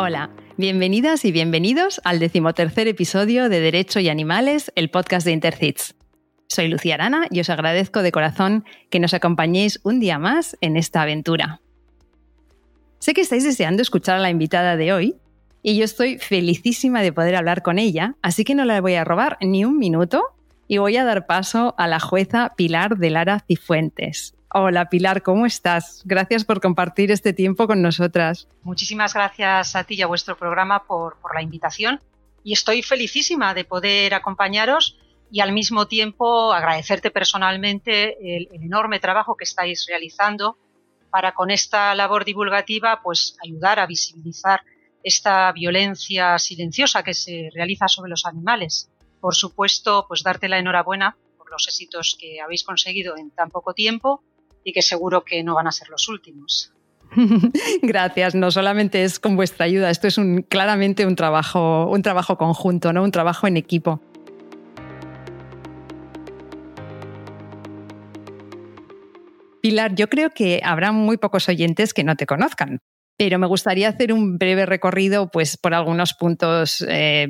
Hola, bienvenidas y bienvenidos al decimotercer episodio de Derecho y Animales, el podcast de Intercits. Soy Lucía Arana y os agradezco de corazón que nos acompañéis un día más en esta aventura. Sé que estáis deseando escuchar a la invitada de hoy y yo estoy felicísima de poder hablar con ella, así que no la voy a robar ni un minuto y voy a dar paso a la jueza Pilar de Lara Cifuentes. Hola Pilar, ¿cómo estás? Gracias por compartir este tiempo con nosotras. Muchísimas gracias a ti y a vuestro programa por, la invitación y estoy felicísima de poder acompañaros y al mismo tiempo agradecerte personalmente el, el, enorme trabajo que estáis realizando para con esta labor divulgativa pues ayudar a visibilizar esta violencia silenciosa que se realiza sobre los animales. Por supuesto, pues darte la enhorabuena por los éxitos que habéis conseguido en tan poco tiempo y que seguro que no van a ser los últimos. Gracias. No solamente es con vuestra ayuda, esto es claramente un trabajo, un trabajo conjunto, ¿no? un trabajo en equipo. Pilar, yo creo que habrá muy pocos oyentes que no te conozcan, pero me gustaría hacer un breve recorrido pues, por algunos puntos eh,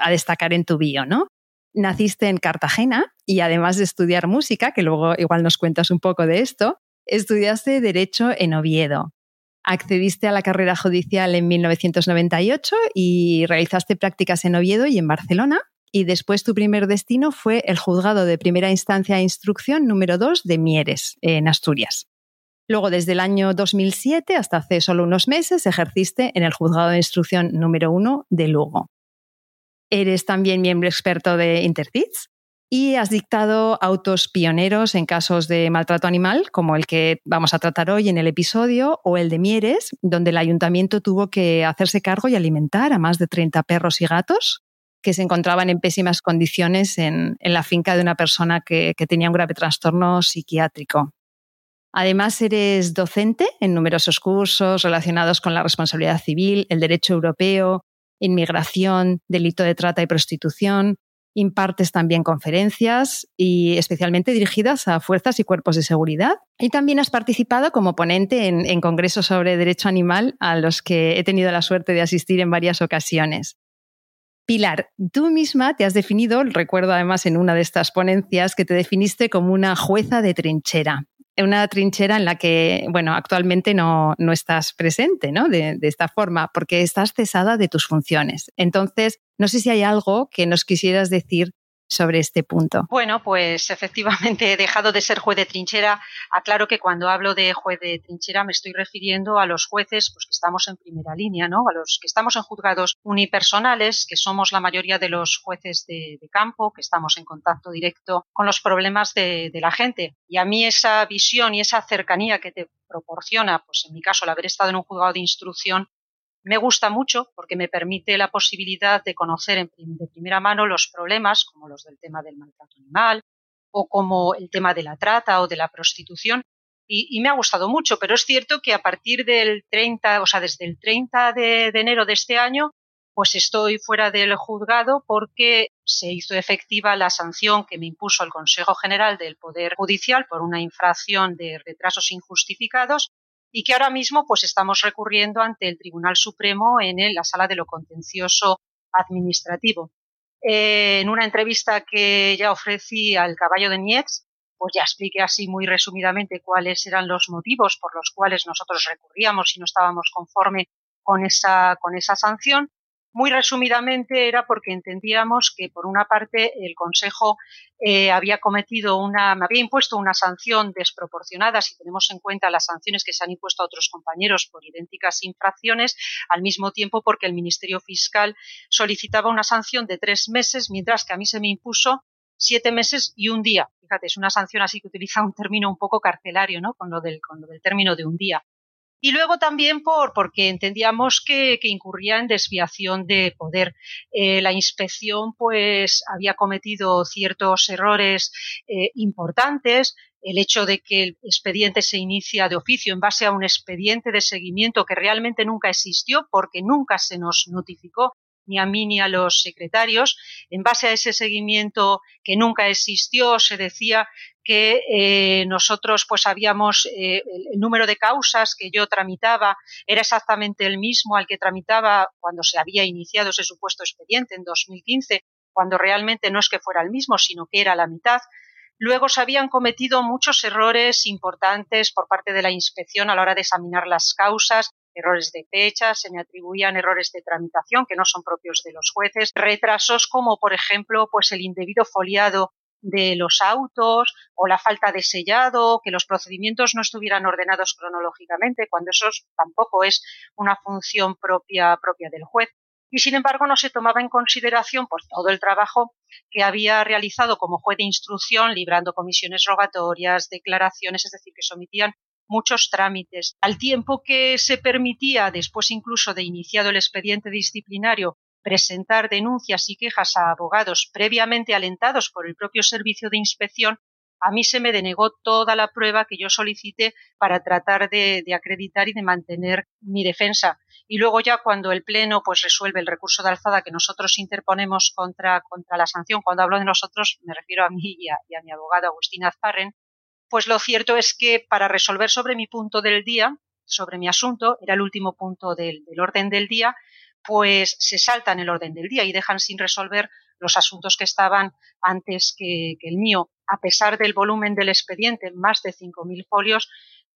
a destacar en tu bio, ¿no? Naciste en Cartagena y además de estudiar música, que luego igual nos cuentas un poco de esto, estudiaste Derecho en Oviedo. Accediste a la carrera judicial en 1998 y realizaste prácticas en Oviedo y en Barcelona. Y después tu primer destino fue el juzgado de primera instancia e instrucción número 2 de Mieres, en Asturias. Luego, desde el año 2007 hasta hace solo unos meses, ejerciste en el juzgado de instrucción número 1 de Lugo. Eres también miembro experto de Intercits y has dictado autos pioneros en casos de maltrato animal, como el que vamos a tratar hoy en el episodio, o el de Mieres, donde el ayuntamiento tuvo que hacerse cargo y alimentar a más de 30 perros y gatos que se encontraban en pésimas condiciones en, la finca de una persona que tenía un grave trastorno psiquiátrico. Además, eres docente en numerosos cursos relacionados con la responsabilidad civil, el derecho europeo, inmigración, delito de trata y prostitución. Impartes también conferencias y especialmente dirigidas a fuerzas y cuerpos de seguridad. Y también has participado como ponente en, en congresos sobre derecho animal a los que he tenido la suerte de asistir en varias ocasiones. Pilar, tú misma te has definido, recuerdo además en una de estas ponencias, que te definiste como una jueza de trinchera una trinchera en la que, bueno, actualmente no, no estás presente, ¿no? De, de, esta forma, porque estás cesada de tus funciones. Entonces, no sé si hay algo que nos quisieras decir sobre este punto? Bueno, pues efectivamente he dejado de ser juez de trinchera. Aclaro que cuando hablo de juez de trinchera me estoy refiriendo a los jueces pues, que estamos en primera línea, ¿no? A los que estamos en juzgados unipersonales, que somos la mayoría de los jueces de, campo, que estamos en contacto directo con los problemas de, de la gente. Y a mí esa visión y esa cercanía que te proporciona, pues en mi caso, el haber estado en un juzgado de instrucción, me gusta mucho porque me permite la posibilidad de conocer de primera mano los problemas, como los del tema del maltrato animal o como el tema de la trata o de la prostitución. Y, me ha gustado mucho, pero es cierto que a partir del 30, o sea, desde el 30 de, enero de este año, pues estoy fuera del juzgado porque se hizo efectiva la sanción que me impuso el Consejo General del Poder Judicial por una infracción de retrasos injustificados y que ahora mismo pues estamos recurriendo ante el Tribunal Supremo en la sala de lo contencioso administrativo. Eh, en una entrevista que ya ofrecí al caballo de Nietz, pues ya expliqué así muy resumidamente cuáles eran los motivos por los cuales nosotros recurríamos y no estábamos conforme con esa, con esa sanción muy resumidamente era porque entendíamos que, por una parte, el Consejo eh, había cometido una, me había impuesto una sanción desproporcionada si tenemos en cuenta las sanciones que se han impuesto a otros compañeros por idénticas infracciones, al mismo tiempo porque el Ministerio Fiscal solicitaba una sanción de tres meses, mientras que a mí se me impuso siete meses y un día. Fíjate, es una sanción así que utiliza un término un poco carcelario, ¿no? Con lo del, con lo del término de un día y luego también por, porque entendíamos que, incurría en desviación de poder. Eh, la inspección pues había cometido ciertos errores eh, importantes, el hecho de que el expediente se inicia de oficio en base a un expediente de seguimiento que realmente nunca existió porque nunca se nos notificó ni a mí ni a los secretarios. En base a ese seguimiento que nunca existió, se decía que eh, nosotros pues habíamos eh, el número de causas que yo tramitaba era exactamente el mismo al que tramitaba cuando se había iniciado ese supuesto expediente en 2015, cuando realmente no es que fuera el mismo, sino que era la mitad. Luego se habían cometido muchos errores importantes por parte de la inspección a la hora de examinar las causas, errores de fecha, se me atribuían errores de tramitación que no son propios de los jueces, retrasos como por ejemplo pues el indebido foliado de los autos o la falta de sellado, que los procedimientos no estuvieran ordenados cronológicamente, cuando eso tampoco es una función propia, propia del juez. Y sin embargo no se tomaba en consideración por todo el trabajo que había realizado como juez de instrucción, librando comisiones rogatorias, declaraciones, es decir, que sometían muchos trámites. Al tiempo que se permitía, después incluso de iniciado el expediente disciplinario, presentar denuncias y quejas a abogados previamente alentados por el propio servicio de inspección, a mí se me denegó toda la prueba que yo solicité para tratar de, acreditar y de mantener mi defensa. Y luego ya cuando el Pleno pues resuelve el recurso de alzada que nosotros interponemos contra, contra la sanción, cuando hablo de nosotros me refiero a mí y a, y a mi abogado Agustín Azparren, pues lo cierto es que para resolver sobre mi punto del día, sobre mi asunto, era el último punto del, orden del día, pues se saltan el orden del día y dejan sin resolver los asuntos que estaban antes que, el mío. A pesar del volumen del expediente, más de 5.000 folios,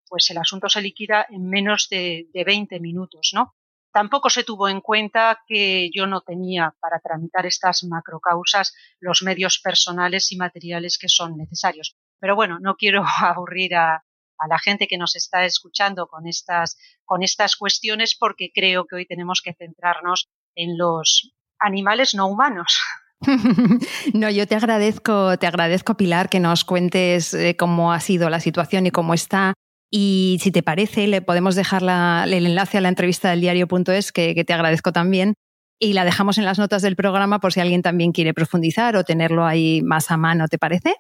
pues el asunto se liquida en menos de, de 20 minutos, ¿no? Tampoco se tuvo en cuenta que yo no tenía para tramitar estas macrocausas los medios personales y materiales que son necesarios. Pero bueno, no quiero aburrir a, la gente que nos está escuchando con estas, con estas cuestiones porque creo que hoy tenemos que centrarnos en los animales no humanos. No, yo te agradezco, te agradezco, Pilar, que nos cuentes eh, cómo ha sido la situación y cómo está. Y si te parece, le podemos dejar el enlace a la entrevista del diario.es, que, que te agradezco también, y la dejamos en las notas del programa por si alguien también quiere profundizar o tenerlo ahí más a mano, ¿te parece?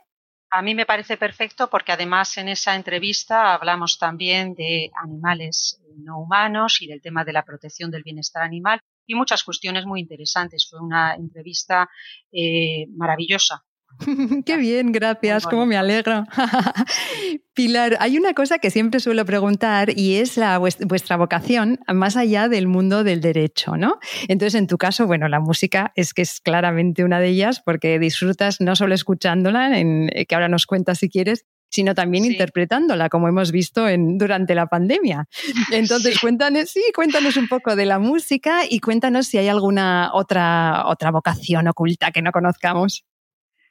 A mí me parece perfecto porque además en esa entrevista hablamos también de animales no humanos y del tema de la protección del bienestar animal y muchas cuestiones muy interesantes. Fue una entrevista eh, maravillosa. Qué bien, gracias, cómo me alegro. Pilar, hay una cosa que siempre suelo preguntar y es la, vuestra vocación más allá del mundo del derecho, ¿no? Entonces, en tu caso, bueno, la música es que es claramente una de ellas porque disfrutas no solo escuchándola, en, eh, que ahora nos cuentas si quieres, sino también interpretándola, como hemos visto en, durante la pandemia. Entonces, cuéntanos, sí, cuéntanos un poco de la música y cuéntanos si hay alguna otra, otra vocación oculta que no conozcamos.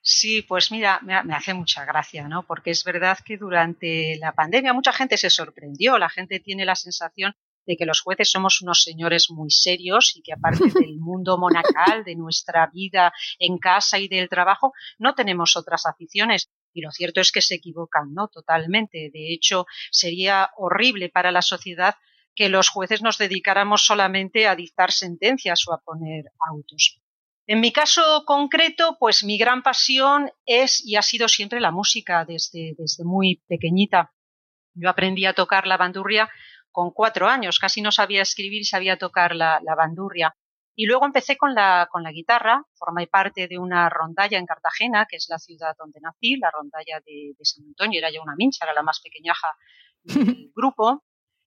Sí, pues mira, me, hace mucha gracia, ¿no? Porque es verdad que durante la pandemia mucha gente se sorprendió, la gente tiene la sensación de que los jueces somos unos señores muy serios y que aparte del mundo monacal, de nuestra vida en casa y del trabajo, no tenemos otras aficiones. Y lo cierto es que se equivocan, ¿no? Totalmente. De hecho, sería horrible para la sociedad que los jueces nos dedicáramos solamente a dictar sentencias o a poner autos. En mi caso concreto, pues mi gran pasión es y ha sido siempre la música desde, desde muy pequeñita. Yo aprendí a tocar la bandurria con cuatro años, casi no sabía escribir y sabía tocar la, bandurria. Y luego empecé con la, con la guitarra, formé parte de una rondalla en Cartagena, que es la ciudad donde nací, la rondalla de, San Antonio, era ya una mincha, era la más pequeñaja del grupo.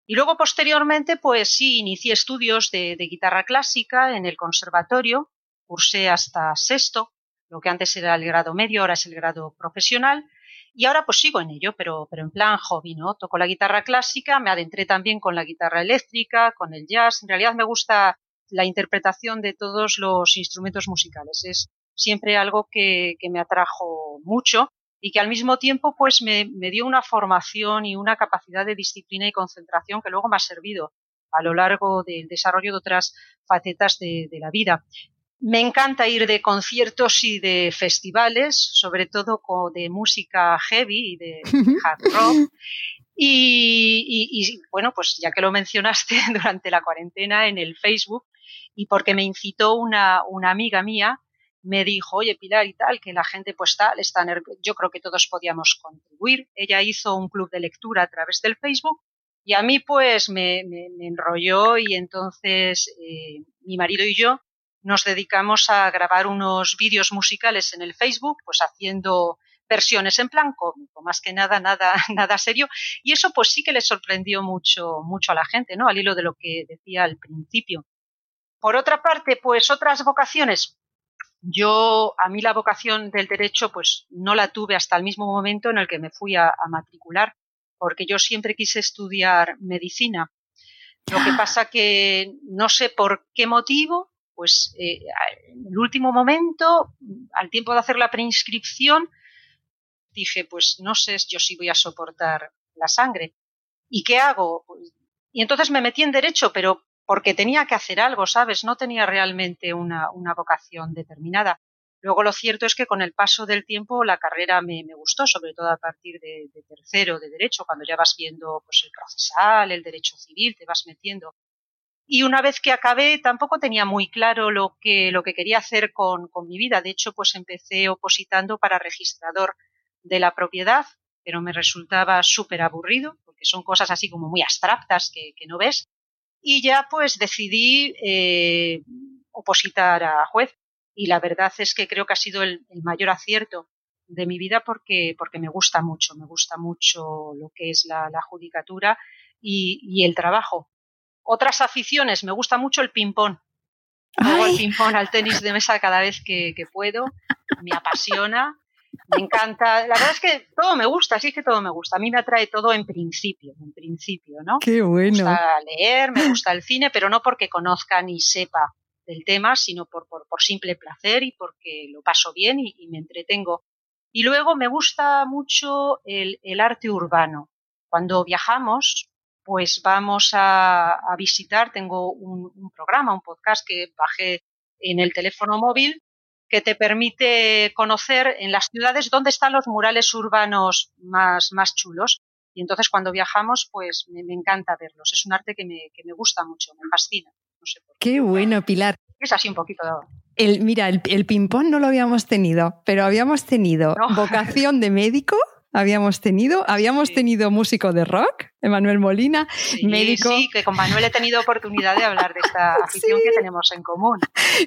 Y luego posteriormente, pues sí, inicié estudios de guitarra clásica en el conservatorio cursé hasta sexto, lo que antes era el grado medio, ahora es el grado profesional. Y ahora pues sigo en ello, pero, pero en plan hobby, ¿no? Toco la guitarra clásica, me adentré también con la guitarra eléctrica, con el jazz. En realidad me gusta la interpretación de todos los instrumentos musicales. Es siempre algo que, me atrajo mucho y que al mismo tiempo pues me, me, dio una formación y una capacidad de disciplina y concentración que luego me ha servido a lo largo del desarrollo de otras facetas de la vida. Me encanta ir de conciertos y de festivales, sobre todo de música heavy y de hard rock. Y, bueno, pues ya que lo mencionaste durante la cuarentena en el Facebook, y porque me incitó una, una amiga mía, me dijo, oye Pilar y tal, que la gente pues tal, está yo creo que todos podíamos contribuir. Ella hizo un club de lectura a través del Facebook y a mí pues me, me, enrolló y entonces eh, mi marido y yo nos dedicamos a grabar unos vídeos musicales en el Facebook, pues haciendo versiones en plan cómico, más que nada, nada, nada serio. Y eso pues sí que le sorprendió mucho, mucho a la gente, ¿no? Al hilo de lo que decía al principio. Por otra parte, pues otras vocaciones. Yo, a mí la vocación del derecho, pues no la tuve hasta el mismo momento en el que me fui a, matricular, porque yo siempre quise estudiar medicina. Lo que pasa que no sé por qué motivo, pues eh, en el último momento, al tiempo de hacer la preinscripción, dije, pues no sé yo si voy a soportar la sangre. ¿Y qué hago? Pues, y entonces me metí en derecho, pero porque tenía que hacer algo, ¿sabes? No tenía realmente una, vocación determinada. Luego lo cierto es que con el paso del tiempo la carrera me, gustó, sobre todo a partir de, tercero de derecho, cuando ya vas viendo pues, el procesal, el derecho civil, te vas metiendo. Y una vez que acabé, tampoco tenía muy claro lo que, lo que quería hacer con, con mi vida. De hecho, pues empecé opositando para registrador de la propiedad, pero me resultaba súper aburrido, porque son cosas así como muy abstractas que, no ves. Y ya pues decidí eh, opositar a juez. Y la verdad es que creo que ha sido el, mayor acierto de mi vida porque, porque me gusta mucho, me gusta mucho lo que es la, judicatura y, el trabajo. Otras aficiones, me gusta mucho el ping-pong. Juego el ping-pong al tenis de mesa cada vez que, que puedo, me apasiona me encanta. La verdad es que todo me gusta, sí que todo me gusta. A mí me atrae todo en principio, en principio, ¿no? Qué bueno. Me gusta leer, me gusta el cine, pero no porque conozca ni sepa del tema, sino por, por, simple placer y porque lo paso bien y, me entretengo. Y luego me gusta mucho el, arte urbano. Cuando viajamos, pues vamos a, visitar, tengo un, un, programa, un podcast que bajé en el teléfono móvil que te permite conocer en las ciudades dónde están los murales urbanos más, más chulos. Y entonces cuando viajamos, pues me, encanta verlos. Es un arte que me, que me gusta mucho, me fascina. No sé por qué. qué bueno, Pilar. Es así un poquito. El, mira, el, el ping-pong no lo habíamos tenido, pero habíamos tenido vocación de médico habíamos tenido. Habíamos tenido músico de rock, Emanuel Molina, médico. Sí, que con Manuel he tenido oportunidad de hablar de esta afición que tenemos en común.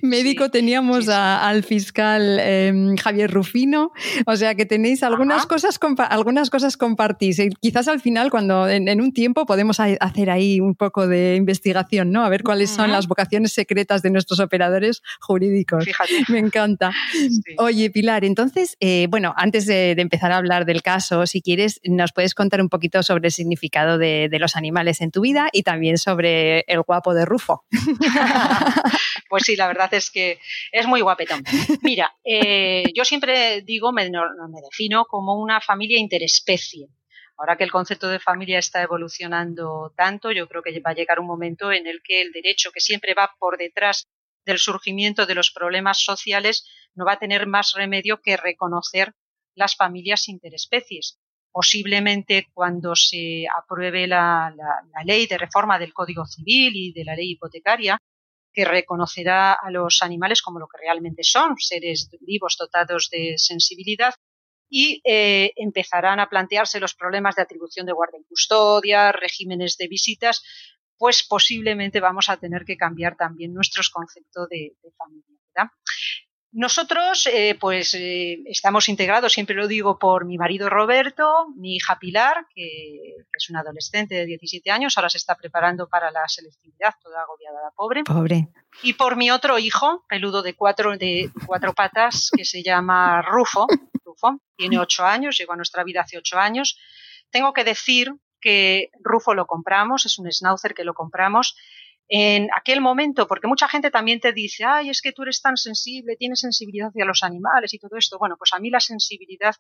Médico teníamos al fiscal em, Javier Rufino, o sea que tenéis algunas cosas algunas cosas compartís. Y quizás al final, cuando en, un tiempo podemos hacer ahí un poco de investigación, ¿no? A ver cuáles son las vocaciones secretas de nuestros operadores jurídicos. Fíjate. Me encanta. Oye, Pilar, entonces, eh, bueno, antes de empezar a hablar del caso, si quieres, nos puedes contar un poquito sobre el significado de, los animales en tu vida y también sobre el guapo de Rufo. pues sí, la verdad es que es muy guapetón. Mira, eh, yo siempre digo, me, me defino como una familia interespecie. Ahora que el concepto de familia está evolucionando tanto, yo creo que va a llegar un momento en el que el derecho, que siempre va por detrás del surgimiento de los problemas sociales, no va a tener más remedio que reconocer las familias interespecies posiblemente cuando se apruebe la, ley de reforma del Código Civil y de la ley hipotecaria, que reconocerá a los animales como lo que realmente son, seres vivos dotados de sensibilidad, y eh, empezarán a plantearse los problemas de atribución de guardia y custodia, regímenes de visitas, pues posiblemente vamos a tener que cambiar también nuestros conceptos de, familia. Nosotros, eh, pues, eh, estamos integrados, siempre lo digo, por mi marido Roberto, mi hija Pilar, que, es una adolescente de 17 años, ahora se está preparando para la selectividad, toda agobiada la pobre. Pobre. Y por mi otro hijo, peludo de cuatro, de cuatro patas, que se llama Rufo. Rufo, tiene ocho años, llegó a nuestra vida hace ocho años. Tengo que decir que Rufo lo compramos, es un schnauzer que lo compramos en aquel momento, porque mucha gente también te dice, ay, es que tú eres tan sensible, tienes sensibilidad hacia los animales y todo esto. Bueno, pues a mí la sensibilidad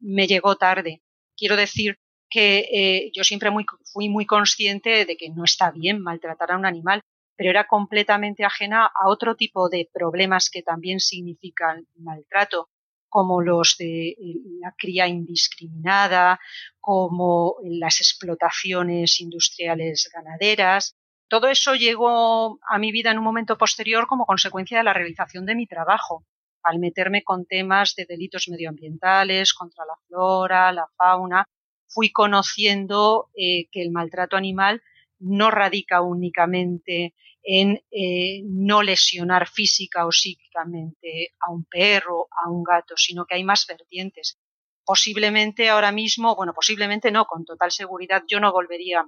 me llegó tarde. Quiero decir que eh, yo siempre muy, fui muy consciente de que no está bien maltratar a un animal, pero era completamente ajena a otro tipo de problemas que también significan maltrato, como los de eh, la cría indiscriminada, como las explotaciones industriales ganaderas, todo eso llegó a mi vida en un momento posterior como consecuencia de la realización de mi trabajo, al meterme con temas de delitos medioambientales, contra la flora, la fauna, fui conociendo eh, que el maltrato animal no radica únicamente en eh, no lesionar física o psíquicamente a un perro, a un gato, sino que hay más vertientes. Posiblemente ahora mismo, bueno, posiblemente no, con total seguridad yo no volvería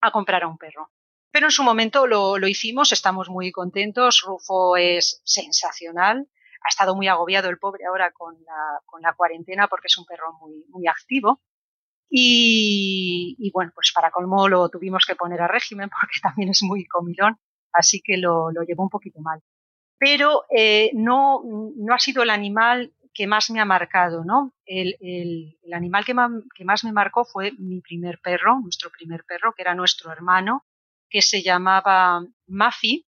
a comprar a un perro. Pero en su momento lo, lo hicimos, estamos muy contentos, Rufo es sensacional, ha estado muy agobiado el pobre ahora con la, con la cuarentena porque es un perro muy, muy activo. Y, bueno, pues para colmo lo tuvimos que poner a régimen porque también es muy comilón, así que lo, lo llevó un poquito mal. Pero eh, no, no ha sido el animal que más me ha marcado, ¿no? El, el, animal que, que, más me marcó fue mi primer perro, nuestro primer perro, que era nuestro hermano, que se llamaba Mafi,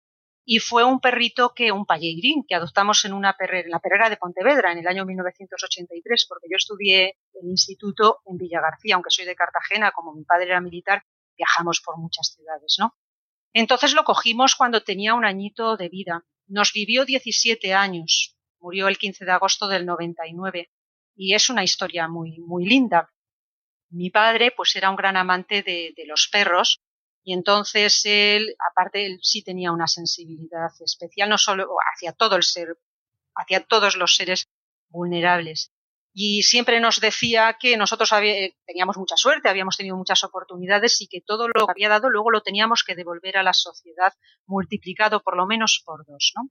y fue un perrito que, un palleirín, que adoptamos en una perrera, en la perrera de Pontevedra en el año 1983, porque yo estudié el instituto en Villagarcía, aunque soy de Cartagena, como mi padre era militar, viajamos por muchas ciudades, ¿no? Entonces lo cogimos cuando tenía un añito de vida. Nos vivió 17 años, murió el 15 de agosto del 99 y es una historia muy, muy linda. Mi padre, pues era un gran amante de, de los perros y entonces él, aparte, él sí tenía una sensibilidad especial, no solo hacia todo el ser, hacia todos los seres vulnerables. Y siempre nos decía que nosotros teníamos mucha suerte, habíamos tenido muchas oportunidades y que todo lo que había dado luego lo teníamos que devolver a la sociedad multiplicado por lo menos por dos, ¿no?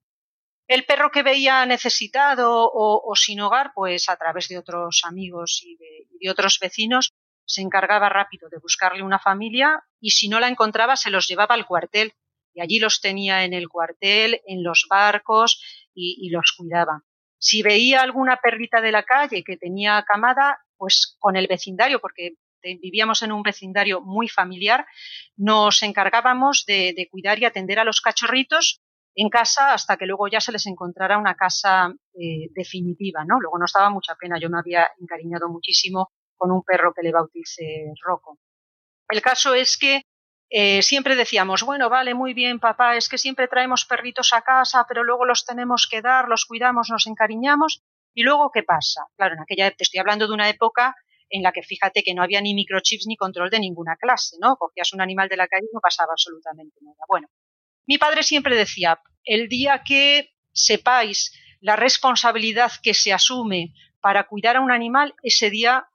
El perro que veía necesitado o, sin hogar, pues a través de otros amigos y de otros vecinos, se encargaba rápido de buscarle una familia y si no la encontraba se los llevaba al cuartel y allí los tenía en el cuartel, en los barcos y, los cuidaba. Si veía alguna perrita de la calle que tenía camada, pues con el vecindario, porque vivíamos en un vecindario muy familiar, nos encargábamos de, de, cuidar y atender a los cachorritos en casa hasta que luego ya se les encontrara una casa eh, definitiva, ¿no? Luego nos daba mucha pena, yo me había encariñado muchísimo con un perro que le bauticé Rocco. El caso es que eh, siempre decíamos, bueno, vale, muy bien, papá, es que siempre traemos perritos a casa, pero luego los tenemos que dar, los cuidamos, nos encariñamos, y luego, ¿qué pasa? Claro, en aquella, te estoy hablando de una época en la que fíjate que no había ni microchips ni control de ninguna clase, ¿no? Cogías un animal de la calle y no pasaba absolutamente nada. Bueno, mi padre siempre decía, el día que sepáis la responsabilidad que se asume para cuidar a un animal, ese día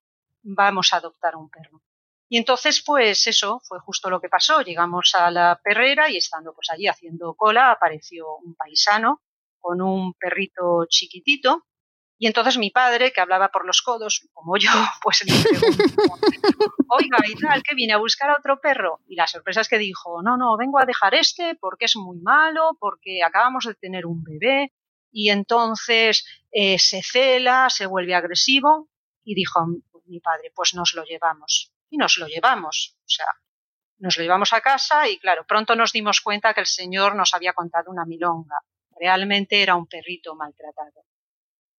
vamos a adoptar un perro. Y entonces, pues eso fue justo lo que pasó. Llegamos a la perrera y estando pues allí haciendo cola, apareció un paisano con un perrito chiquitito. Y entonces mi padre, que hablaba por los codos, como yo, pues le oiga, ¿y tal? que vine a buscar a otro perro? Y la sorpresa es que dijo, no, no, vengo a dejar este porque es muy malo, porque acabamos de tener un bebé y entonces eh, se cela, se vuelve agresivo. Y dijo, mi padre, pues nos lo llevamos. Y nos lo llevamos. O sea, nos lo llevamos a casa y claro, pronto nos dimos cuenta que el señor nos había contado una milonga. Realmente era un perrito maltratado.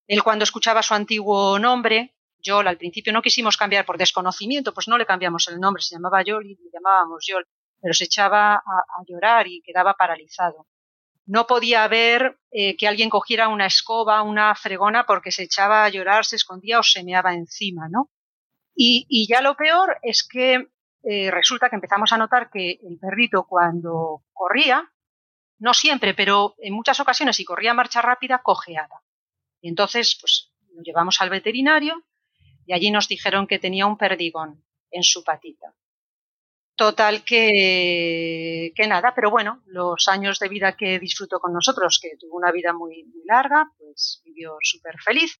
Él cuando escuchaba su antiguo nombre, Yol, al principio no quisimos cambiar por desconocimiento, pues no le cambiamos el nombre, se llamaba Yol y le llamábamos Yol, pero se echaba a, llorar y quedaba paralizado no podía ver eh, que alguien cogiera una escoba, una fregona, porque se echaba a llorar, se escondía o se meaba encima, ¿no? Y, ya lo peor es que eh, resulta que empezamos a notar que el perrito cuando corría, no siempre, pero en muchas ocasiones si corría a marcha rápida, cojeaba. Y entonces, pues lo llevamos al veterinario y allí nos dijeron que tenía un perdigón en su patita. Total que, que nada, pero bueno, los años de vida que disfrutó con nosotros, que tuvo una vida muy, muy larga, pues vivió súper feliz.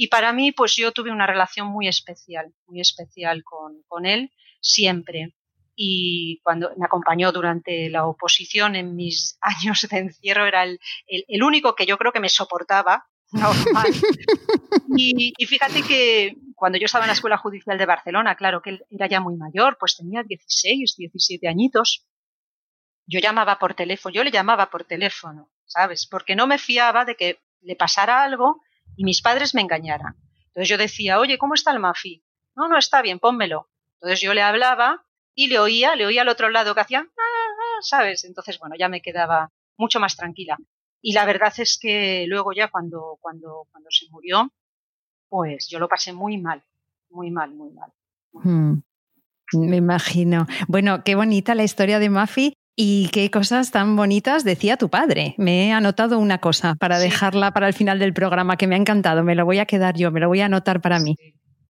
Y para mí, pues yo tuve una relación muy especial, muy especial con, con él, siempre. Y cuando me acompañó durante la oposición en mis años de encierro, era el, el, único que yo creo que me soportaba, normal. Y, y, fíjate que cuando yo estaba en la Escuela Judicial de Barcelona, claro que él era ya muy mayor, pues tenía 16, 17 añitos. Yo llamaba por teléfono, yo le llamaba por teléfono, ¿sabes? Porque no me fiaba de que le pasara algo y mis padres me engañaran. Entonces yo decía, oye, ¿cómo está el mafi? No, no está bien, pónmelo. Entonces yo le hablaba y le oía, le oía al otro lado que hacía, ah, ah", ¿sabes? Entonces, bueno, ya me quedaba mucho más tranquila. Y la verdad es que luego ya cuando, cuando, cuando se murió, pues yo lo pasé muy mal, muy mal, muy mal. Hmm, me imagino. Bueno, qué bonita la historia de Mafi. Y qué cosas tan bonitas decía tu padre. Me he anotado una cosa para dejarla para el final del programa que me ha encantado. Me lo voy a quedar yo, me lo voy a anotar para mí.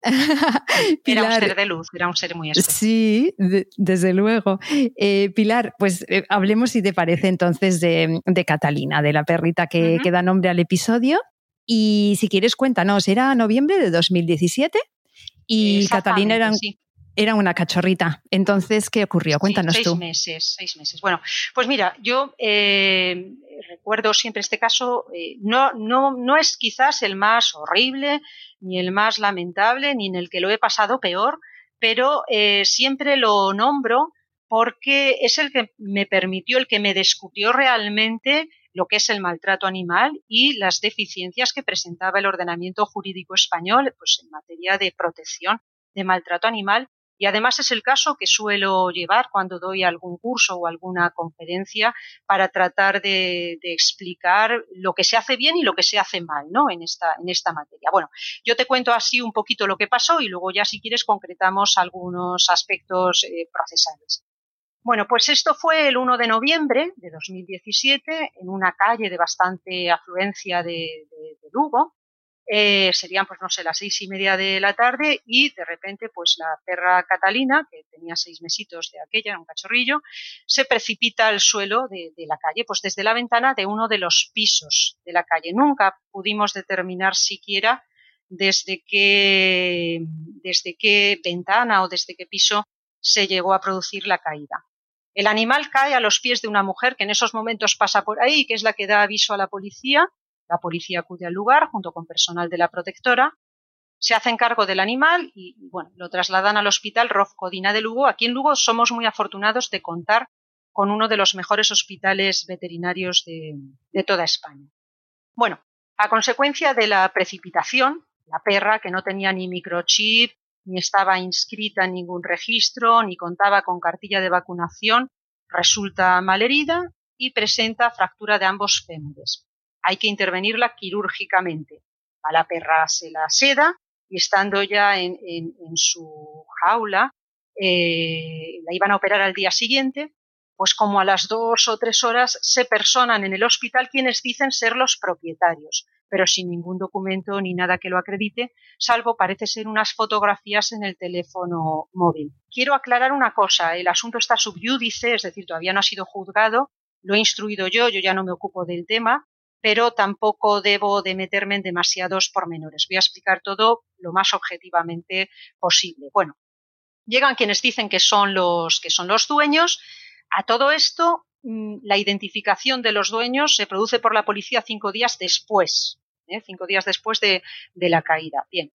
era un ser de luz, era un ser muy especial. Sí, desde luego. Eh, Pilar, pues eh, hablemos, si te parece, entonces de, Catalina, de la perrita que, da nombre al episodio. Y si quieres, cuéntanos, era noviembre de 2017 y Catalina era, era una cachorrita. Entonces, ¿qué ocurrió? Cuéntanos seis tú. Seis meses, seis meses. Bueno, pues mira, yo eh, recuerdo siempre este caso, eh, no, no, no es quizás el más horrible, ni el más lamentable, ni en el que lo he pasado peor, pero eh, siempre lo nombro porque es el que me permitió, el que me descubrió realmente lo que es el maltrato animal y las deficiencias que presentaba el ordenamiento jurídico español pues, en materia de protección de maltrato animal y además es el caso que suelo llevar cuando doy algún curso o alguna conferencia para tratar de, explicar lo que se hace bien y lo que se hace mal ¿no? en, esta, en esta materia. Bueno, yo te cuento así un poquito lo que pasó y luego ya si quieres concretamos algunos aspectos eh, procesales. Bueno, pues esto fue el 1 de noviembre de 2017 en una calle de bastante afluencia de Lugo, eh, serían, pues no sé, las seis y media de la tarde y de repente, pues la perra Catalina, que tenía seis mesitos de aquella, un cachorrillo, se precipita al suelo de, la calle, pues desde la ventana de uno de los pisos de la calle. Nunca pudimos determinar siquiera desde qué, desde qué ventana o desde qué piso se llegó a producir la caída. El animal cae a los pies de una mujer que en esos momentos pasa por ahí, que es la que da aviso a la policía, la policía acude al lugar junto con personal de la protectora, se hacen cargo del animal y bueno, lo trasladan al hospital Rof Codina de Lugo. Aquí en Lugo somos muy afortunados de contar con uno de los mejores hospitales veterinarios de, de toda España. Bueno, a consecuencia de la precipitación, la perra que no tenía ni microchip, ni estaba inscrita en ningún registro, ni contaba con cartilla de vacunación, resulta malherida y presenta fractura de ambos fémures hay que intervenirla quirúrgicamente. A la perra se la seda y estando ya en, su jaula, eh, la iban a operar al día siguiente, pues como a las dos o tres horas se personan en el hospital quienes dicen ser los propietarios, pero sin ningún documento ni nada que lo acredite, salvo parece ser unas fotografías en el teléfono móvil. Quiero aclarar una cosa, el asunto está subyúdice, es decir, todavía no ha sido juzgado, lo he instruido yo, yo ya no me ocupo del tema, pero tampoco debo de meterme en demasiados pormenores. Voy a explicar todo lo más objetivamente posible. Bueno, llegan quienes dicen que son los, que son los dueños. A todo esto, mm, la identificación de los dueños se produce por la policía cinco días después ¿eh? cinco días después de, la caída. Bien.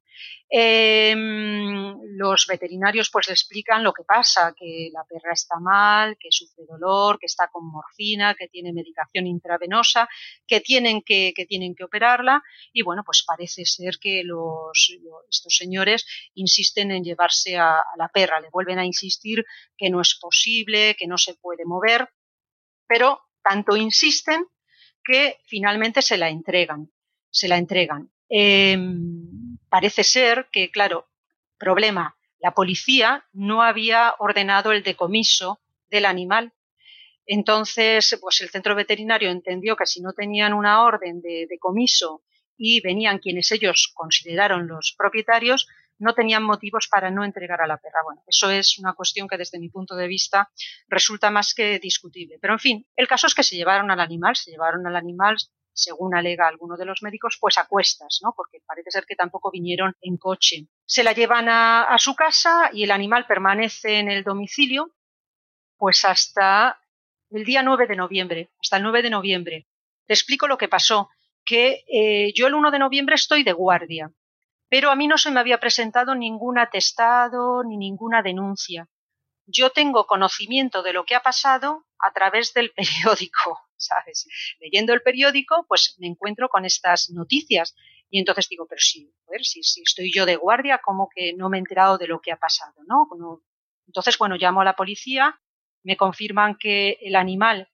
Em, los veterinarios pues le explican lo que pasa, que la perra está mal, que sufre dolor, que está con morfina, que tiene medicación intravenosa, que tienen que, que tienen que operarla y bueno, pues parece ser que los, estos señores insisten en llevarse a la perra, le vuelven a insistir que no es posible, que no se puede mover, pero tanto insisten que finalmente se la entregan se la entregan. Em, parece ser que, claro, problema, la policía no había ordenado el decomiso del animal. Entonces, pues el centro veterinario entendió que si no tenían una orden de decomiso y venían quienes ellos consideraron los propietarios, no tenían motivos para no entregar a la perra. Bueno, eso es una cuestión que desde mi punto de vista resulta más que discutible. Pero en fin, el caso es que se llevaron al animal, se llevaron al animal según alega alguno de los médicos, pues a cuestas, ¿no? Porque parece ser que tampoco vinieron en coche. Se la llevan a, su casa y el animal permanece en el domicilio, pues hasta el día 9 de noviembre, hasta el 9 de noviembre. Te explico lo que pasó, que eh, yo el 1 de noviembre estoy de guardia, pero a mí no se me había presentado ningún atestado ni ninguna denuncia. Yo tengo conocimiento de lo que ha pasado a través del periódico. ¿sabes? Leyendo el periódico, pues me encuentro con estas noticias y entonces digo, pero sí, ver, si, estoy yo de guardia, ¿cómo que no me he enterado de lo que ha pasado, no? Entonces, bueno, llamo a la policía, me confirman que el animal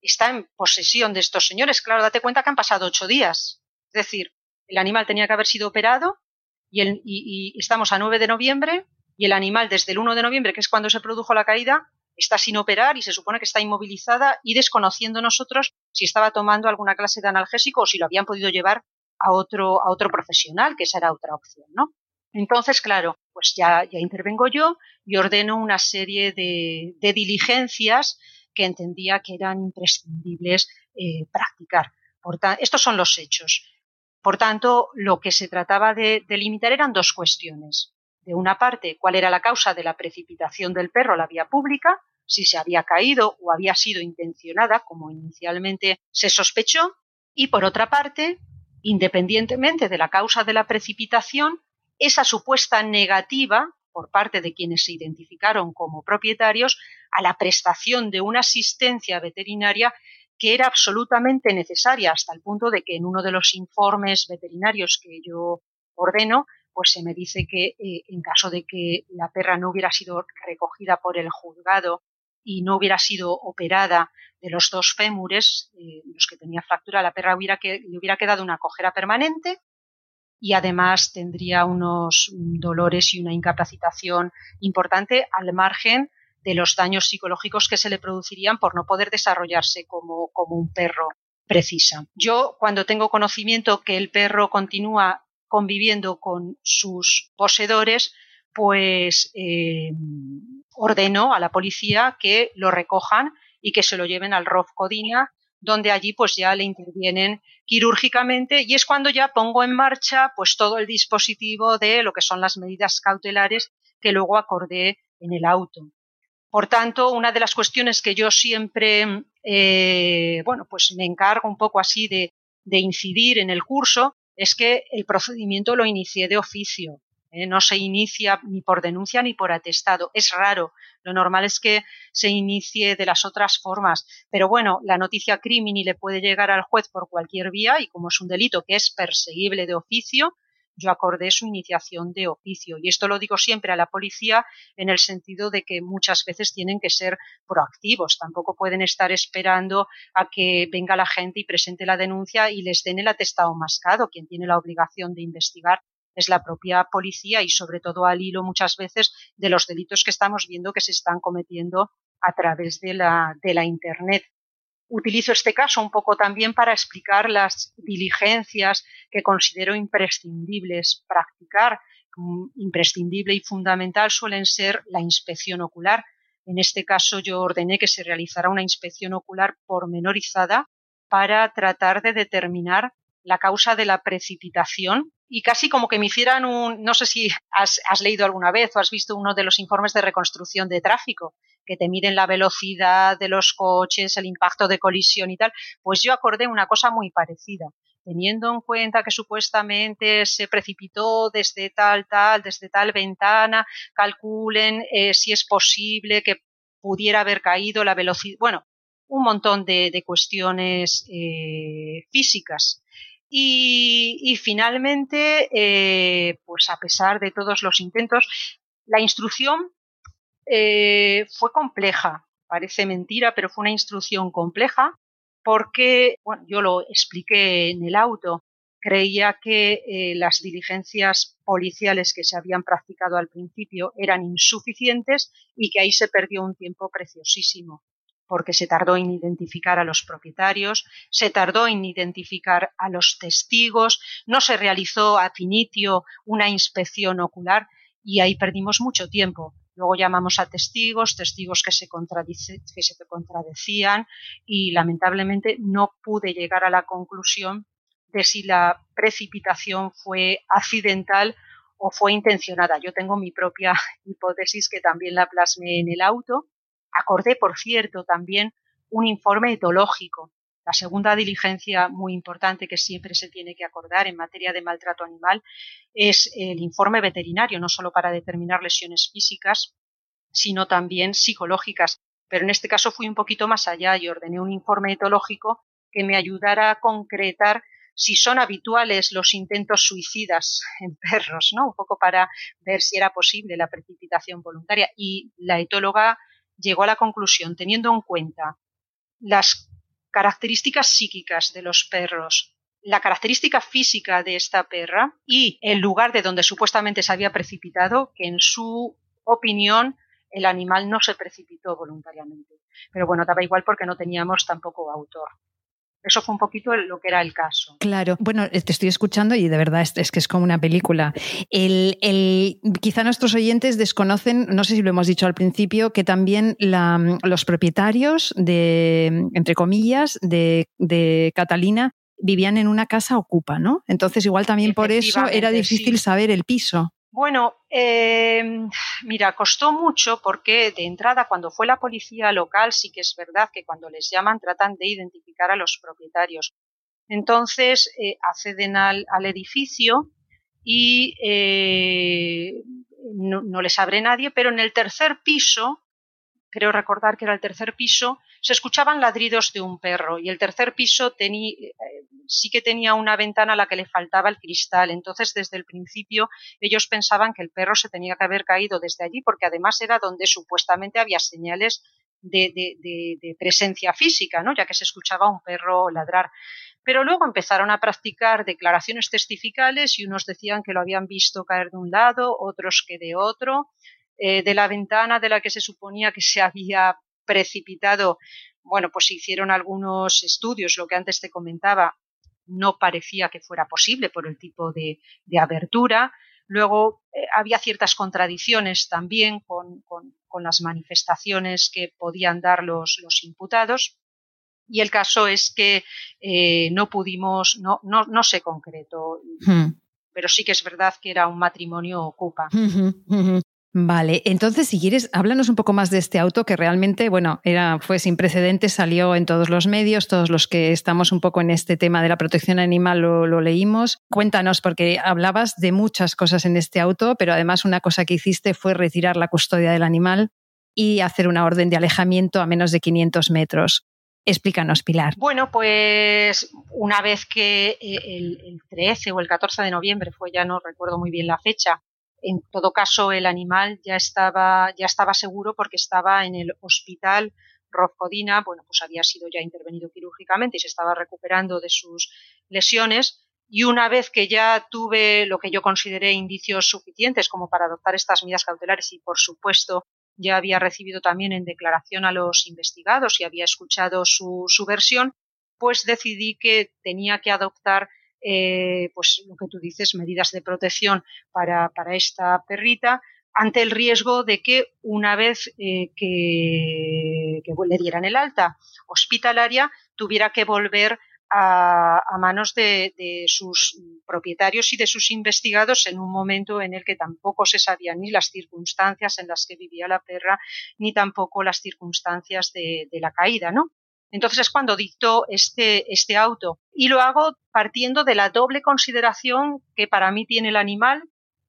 está en posesión de estos señores. Claro, date cuenta que han pasado ocho días. Es decir, el animal tenía que haber sido operado y, el, y estamos a 9 de noviembre y el animal desde el 1 de noviembre, que es cuando se produjo la caída, está sin operar y se supone que está inmovilizada y desconociendo nosotros si estaba tomando alguna clase de analgésico o si lo habían podido llevar a otro, a otro profesional, que esa era otra opción, ¿no? Entonces, claro, pues ya, ya intervengo yo y ordeno una serie de, diligencias que entendía que eran imprescindibles eh, practicar. Por estos son los hechos. Por tanto, lo que se trataba de delimitar eran dos cuestiones. De una parte, cuál era la causa de la precipitación del perro a la vía pública, si se había caído o había sido intencionada, como inicialmente se sospechó, y por otra parte, independientemente de la causa de la precipitación, esa supuesta negativa por parte de quienes se identificaron como propietarios a la prestación de una asistencia veterinaria que era absolutamente necesaria hasta el punto de que en uno de los informes veterinarios que yo ordeno, pues se me dice que eh, en caso de que la perra no hubiera sido recogida por el juzgado y no hubiera sido operada de los dos fémures, eh, los que tenía fractura, la perra hubiera que, le hubiera quedado una cojera permanente y además tendría unos dolores y una incapacitación importante al margen de los daños psicológicos que se le producirían por no poder desarrollarse como, como un perro precisa. Yo, cuando tengo conocimiento que el perro continúa conviviendo con sus poseedores, pues eh, ordeno a la policía que lo recojan y que se lo lleven al ROF Codina donde allí pues ya le intervienen quirúrgicamente y es cuando ya pongo en marcha pues todo el dispositivo de lo que son las medidas cautelares que luego acordé en el auto. Por tanto, una de las cuestiones que yo siempre, eh, bueno, pues me encargo un poco así de, de incidir en el curso es que el procedimiento lo inicié de oficio. ¿eh? no se inicia ni por denuncia ni por atestado. Es raro. Lo normal es que se inicie de las otras formas. Pero bueno, la noticia crimini le puede llegar al juez por cualquier vía y como es un delito que es perseguible de oficio, yo acordé su iniciación de oficio. Y esto lo digo siempre a la policía en el sentido de que muchas veces tienen que ser proactivos. Tampoco pueden estar esperando a que venga la gente y presente la denuncia y les den el atestado mascado. Quien tiene la obligación de investigar es la propia policía y sobre todo al hilo muchas veces de los delitos que estamos viendo que se están cometiendo a través de la, de la Internet. Utilizo este caso un poco también para explicar las diligencias que considero imprescindibles practicar. Imprescindible y fundamental suelen ser la inspección ocular. En este caso yo ordené que se realizara una inspección ocular pormenorizada para tratar de determinar la causa de la precipitación y casi como que me hicieran un, no sé si has, leído alguna vez o has visto uno de los informes de reconstrucción de tráfico, que te miden la velocidad de los coches, el impacto de colisión y tal, pues yo acordé una cosa muy parecida. Teniendo en cuenta que supuestamente se precipitó desde tal, tal, desde tal ventana, calculen eh, si es posible que pudiera haber caído la velocidad. Bueno, un montón de, cuestiones eh, físicas y, finalmente, eh, pues a pesar de todos los intentos, la instrucción eh, fue compleja. Parece mentira, pero fue una instrucción compleja porque, bueno, yo lo expliqué en el auto, creía que eh, las diligencias policiales que se habían practicado al principio eran insuficientes y que ahí se perdió un tiempo preciosísimo porque se tardó en identificar a los propietarios, se tardó en identificar a los testigos, no se realizó a finitio una inspección ocular y ahí perdimos mucho tiempo. Luego llamamos a testigos, testigos que se, que se contradecían y lamentablemente no pude llegar a la conclusión de si la precipitación fue accidental o fue intencionada. Yo tengo mi propia hipótesis que también la plasmé en el auto Acordé, por cierto, también un informe etológico. La segunda diligencia muy importante que siempre se tiene que acordar en materia de maltrato animal es el informe veterinario, no solo para determinar lesiones físicas, sino también psicológicas. Pero en este caso fui un poquito más allá y ordené un informe etológico que me ayudara a concretar si son habituales los intentos suicidas en perros, ¿no? Un poco para ver si era posible la precipitación voluntaria. Y la etóloga llegó a la conclusión, teniendo en cuenta las características psíquicas de los perros, la característica física de esta perra y el lugar de donde supuestamente se había precipitado, que en su opinión el animal no se precipitó voluntariamente. Pero bueno, daba igual porque no teníamos tampoco autor. Eso fue un poquito lo que era el caso. Claro, bueno, te estoy escuchando y de verdad es, que es como una película. El, quizá nuestros oyentes desconocen, no sé si lo hemos dicho al principio, que también los propietarios de, entre comillas, de, de Catalina vivían en una casa ocupa, ¿no? Entonces igual también por eso era difícil saber el piso. Bueno, em, mira, costó mucho porque de entrada cuando fue la policía local sí que es verdad que cuando les llaman tratan de identificar a los propietarios. Entonces eh, acceden al, edificio y eh, no, no, les abre nadie, pero en el tercer piso creo recordar que era el tercer piso, se escuchaban ladridos de un perro y el tercer piso tenía, eh, sí que tenía una ventana a la que le faltaba el cristal. Entonces, desde el principio, ellos pensaban que el perro se tenía que haber caído desde allí porque además era donde supuestamente había señales de, de presencia física, ¿no? ya que se escuchaba un perro ladrar. Pero luego empezaron a practicar declaraciones testificales y unos decían que lo habían visto caer de un lado, otros que de otro. Eh, de la ventana de la que se suponía que se había precipitado, bueno, pues se hicieron algunos estudios, lo que antes te comentaba, no parecía que fuera posible por el tipo de, abertura. Luego eh, había ciertas contradicciones también con, las manifestaciones que podían dar los, los imputados. Y el caso es que eh, no pudimos, no, no, no se concretó. Hmm. Pero sí que es verdad que era un matrimonio ocupa. Vale, entonces si quieres, háblanos un poco más de este auto que realmente, bueno, era, fue sin precedentes, salió en todos los medios, todos los que estamos un poco en este tema de la protección animal lo, leímos. Cuéntanos, porque hablabas de muchas cosas en este auto, pero además una cosa que hiciste fue retirar la custodia del animal y hacer una orden de alejamiento a menos de 500 metros. Explícanos, Pilar. Bueno, pues una vez que eh, el, el 13 o el 14 de noviembre fue, ya no recuerdo muy bien la fecha, en todo caso, el animal ya estaba, ya estaba seguro porque estaba en el hospital Rofcodina, bueno, pues había sido ya intervenido quirúrgicamente y se estaba recuperando de sus lesiones. Y una vez que ya tuve lo que yo consideré indicios suficientes como para adoptar estas medidas cautelares y, por supuesto, ya había recibido también en declaración a los investigados y había escuchado su, su versión, pues decidí que tenía que adoptar eh, pues lo que tú dices, medidas de protección para, para esta perrita ante el riesgo de que una vez eh, que, le dieran el alta hospitalaria tuviera que volver a, manos de, sus propietarios y de sus investigados en un momento en el que tampoco se sabían ni las circunstancias en las que vivía la perra ni tampoco las circunstancias de la caída, ¿no? Entonces es cuando dictó este, este auto. Y lo hago partiendo de la doble consideración que para mí tiene el animal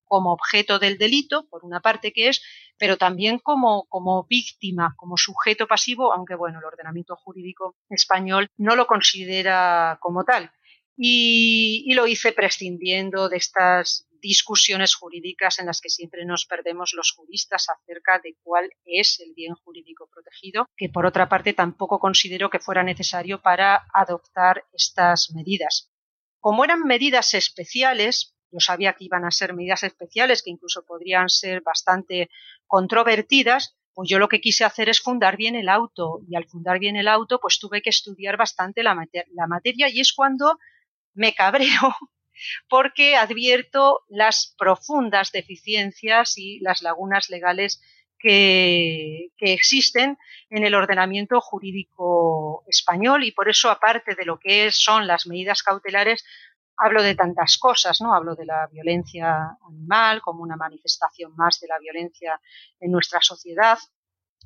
como objeto del delito, por una parte que es, pero también como, como víctima, como sujeto pasivo, aunque bueno, el ordenamiento jurídico español no lo considera como tal. Y, lo hice prescindiendo de estas discusiones jurídicas en las que siempre nos perdemos los juristas acerca de cuál es el bien jurídico protegido, que por otra parte tampoco considero que fuera necesario para adoptar estas medidas. Como eran medidas especiales, yo sabía que iban a ser medidas especiales que incluso podrían ser bastante controvertidas, pues yo lo que quise hacer es fundar bien el auto y al fundar bien el auto pues tuve que estudiar bastante la materia y es cuando me cabreo porque advierto las profundas deficiencias y las lagunas legales que, existen en el ordenamiento jurídico español y por eso, aparte de lo que son las medidas cautelares, hablo de tantas cosas, ¿no? Hablo de la violencia animal como una manifestación más de la violencia en nuestra sociedad,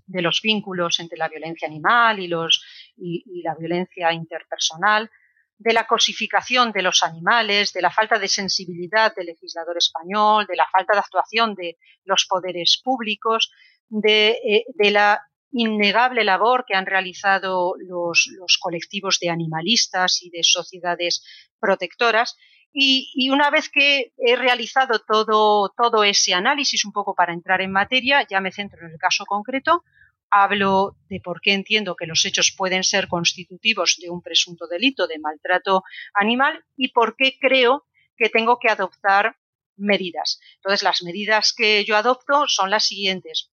de los vínculos entre la violencia animal y, los, y la violencia interpersonal, de la cosificación de los animales, de la falta de sensibilidad del legislador español, de la falta de actuación de los poderes públicos, de, eh, la innegable labor que han realizado los, colectivos de animalistas y de sociedades protectoras. Y, y, una vez que he realizado todo, todo ese análisis, un poco para entrar en materia, ya me centro en el caso concreto, hablo de por qué entiendo que los hechos pueden ser constitutivos de un presunto delito de maltrato animal y por qué creo que tengo que adoptar medidas. Entonces, las medidas que yo adopto son las siguientes.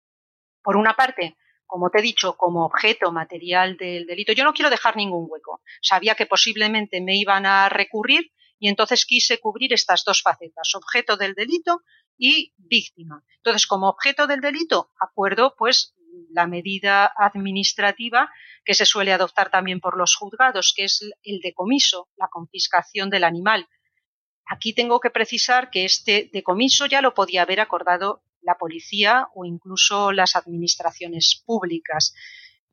por una parte, como te he dicho, como objeto material del delito. Yo no quiero dejar ningún hueco. Sabía que posiblemente me iban a recurrir y entonces quise cubrir estas dos facetas, objeto del delito y víctima. Entonces, como objeto del delito, acuerdo pues la medida administrativa que se suele adoptar también por los juzgados, que es el decomiso, la confiscación del animal. Aquí tengo que precisar que este decomiso ya lo podía haber acordado la policía o incluso las administraciones públicas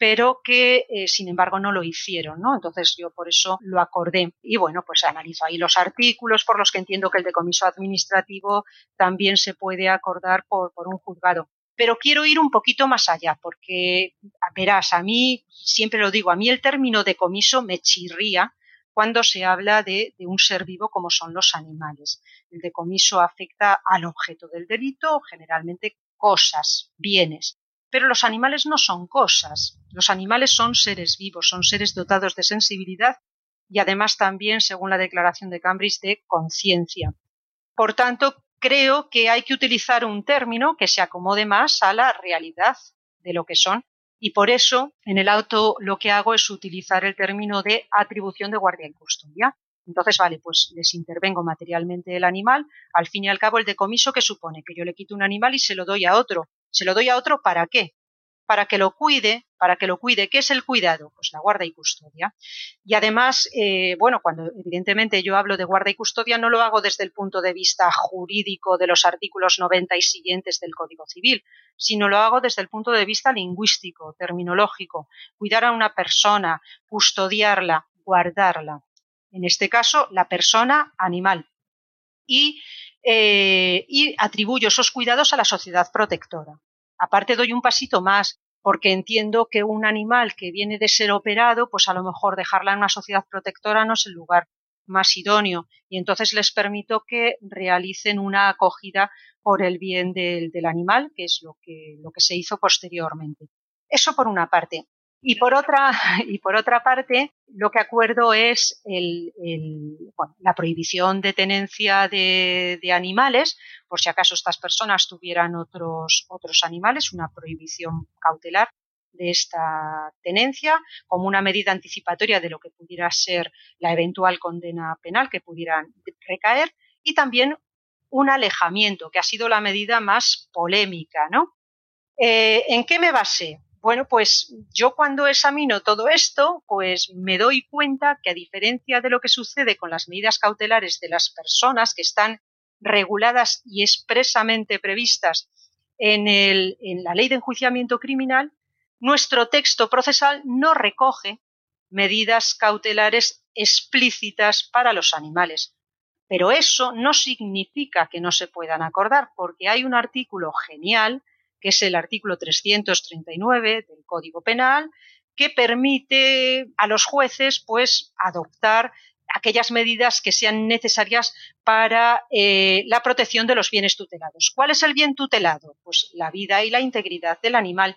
pero que eh, sin embargo no lo hicieron, ¿no? Entonces yo por eso lo acordé. Y bueno, pues analizo ahí los artículos por los que entiendo que el decomiso administrativo también se puede acordar por, por un juzgado. Pero quiero ir un poquito más allá, porque verás, a mí, siempre lo digo, a mí el término decomiso me chirría cuando se habla de, de, un ser vivo como son los animales. El decomiso afecta al objeto del delito, generalmente cosas, bienes. Pero los animales no son cosas. Los animales son seres vivos, son seres dotados de sensibilidad y además también, según la declaración de Cambridge, de conciencia. Por tanto, creo que hay que utilizar un término que se acomode más a la realidad de lo que son. Y por eso, en el auto lo que hago es utilizar el término de atribución de guardia y custodia. Entonces, vale, pues les intervengo materialmente el animal. Al fin y al cabo, el decomiso que supone que yo le quito un animal y se lo doy a otro. Se lo doy a otro para qué? Para que lo cuide, para que lo cuide. ¿Qué es el cuidado? Pues la guarda y custodia. Y además, eh, bueno, cuando evidentemente yo hablo de guarda y custodia, no lo hago desde el punto de vista jurídico de los artículos 90 y siguientes del Código Civil, sino lo hago desde el punto de vista lingüístico, terminológico. Cuidar a una persona, custodiarla, guardarla. En este caso, la persona animal. Y eh, y atribuyo esos cuidados a la sociedad protectora. Aparte doy un pasito más porque entiendo que un animal que viene de ser operado, pues a lo mejor dejarla en una sociedad protectora no es el lugar más idóneo y entonces les permito que realicen una acogida por el bien del, animal, que es lo que, lo que se hizo posteriormente. Eso por una parte. Y por otra, y por otra parte, lo que acuerdo es el, la prohibición de tenencia de, animales, por si acaso estas personas tuvieran otros, otros animales, una prohibición cautelar de esta tenencia como una medida anticipatoria de lo que pudiera ser la eventual condena penal que pudieran recaer y también un alejamiento, que ha sido la medida más polémica, ¿no? Eh, ¿En qué me basé? Bueno, pues yo cuando examino todo esto, pues me doy cuenta que a diferencia de lo que sucede con las medidas cautelares de las personas que están reguladas y expresamente previstas en, en la ley de enjuiciamiento criminal, nuestro texto procesal no recoge medidas cautelares explícitas para los animales. Pero eso no significa que no se puedan acordar, porque hay un artículo genial que es el artículo 339 del Código Penal, que permite a los jueces pues adoptar aquellas medidas que sean necesarias para eh, la protección de los bienes tutelados. ¿Cuál es el bien tutelado? Pues la vida y la integridad del animal.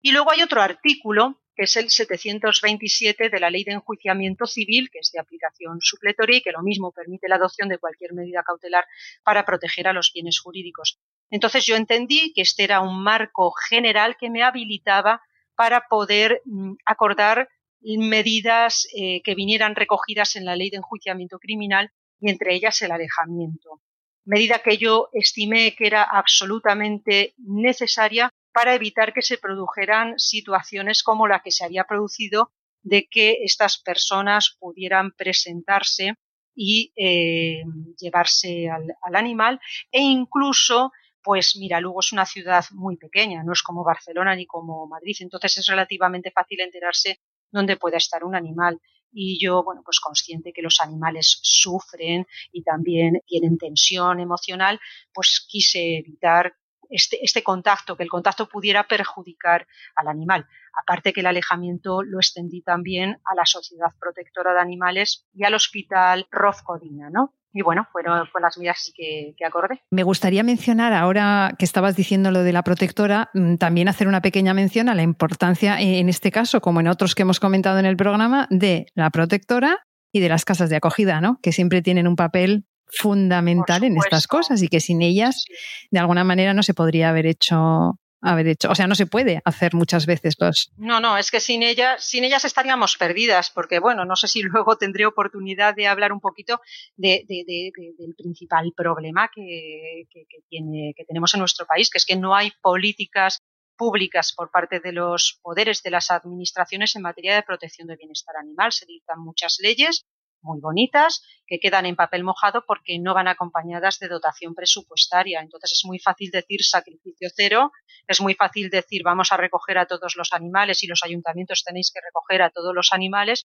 Y luego hay otro artículo, que es el 727 de la Ley de Enjuiciamiento Civil, que es de aplicación supletoria y que lo mismo permite la adopción de cualquier medida cautelar para proteger a los bienes jurídicos. Entonces yo entendí que este era un marco general que me habilitaba para poder mm, acordar medidas eh, que vinieran recogidas en la ley de enjuiciamiento criminal y entre ellas el alejamiento. Medida que yo estimé que era absolutamente necesaria para evitar que se produjeran situaciones como la que se había producido de que estas personas pudieran presentarse y eh, llevarse al, al, animal e incluso pues mira, Lugo es una ciudad muy pequeña, no es como Barcelona ni como Madrid, entonces es relativamente fácil enterarse dónde puede estar un animal. Y yo, bueno, pues consciente que los animales sufren y también tienen tensión emocional, pues quise evitar este, este contacto, que el contacto pudiera perjudicar al animal. Aparte que el alejamiento lo extendí también a la Sociedad Protectora de Animales y al Hospital Rofcodina, ¿no? Y bueno, fueron, las medidas que, que, acordé. Me gustaría mencionar, ahora que estabas diciendo lo de la protectora, mm, también hacer una pequeña mención a la importancia, eh, en este caso, como en otros que hemos comentado en el programa, de la protectora y de las casas de acogida, ¿no? Que siempre tienen un papel fundamental en estas cosas y que sin ellas, de alguna manera, no se podría haber hecho haber hecho. O sea, no se puede hacer muchas veces los. No, no, es que sin ellas, sin ellas estaríamos perdidas, porque bueno, no sé si luego tendré oportunidad de hablar un poquito de, del principal problema que, tiene, que tenemos en nuestro país, que es que no hay políticas públicas por parte de los poderes de las administraciones en materia de protección del bienestar animal. Se dictan muchas leyes muy bonitas que quedan en papel mojado porque no van acompañadas de dotación presupuestaria. Entonces es muy fácil decir sacrificio cero, es muy fácil decir vamos a recoger a todos los animales y los ayuntamientos tenéis que recoger a todos los animales,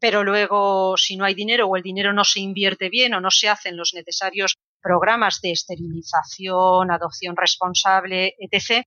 pero luego si no hay dinero o el dinero no se invierte bien o no se hacen los necesarios programas de esterilización, adopción responsable, etc.,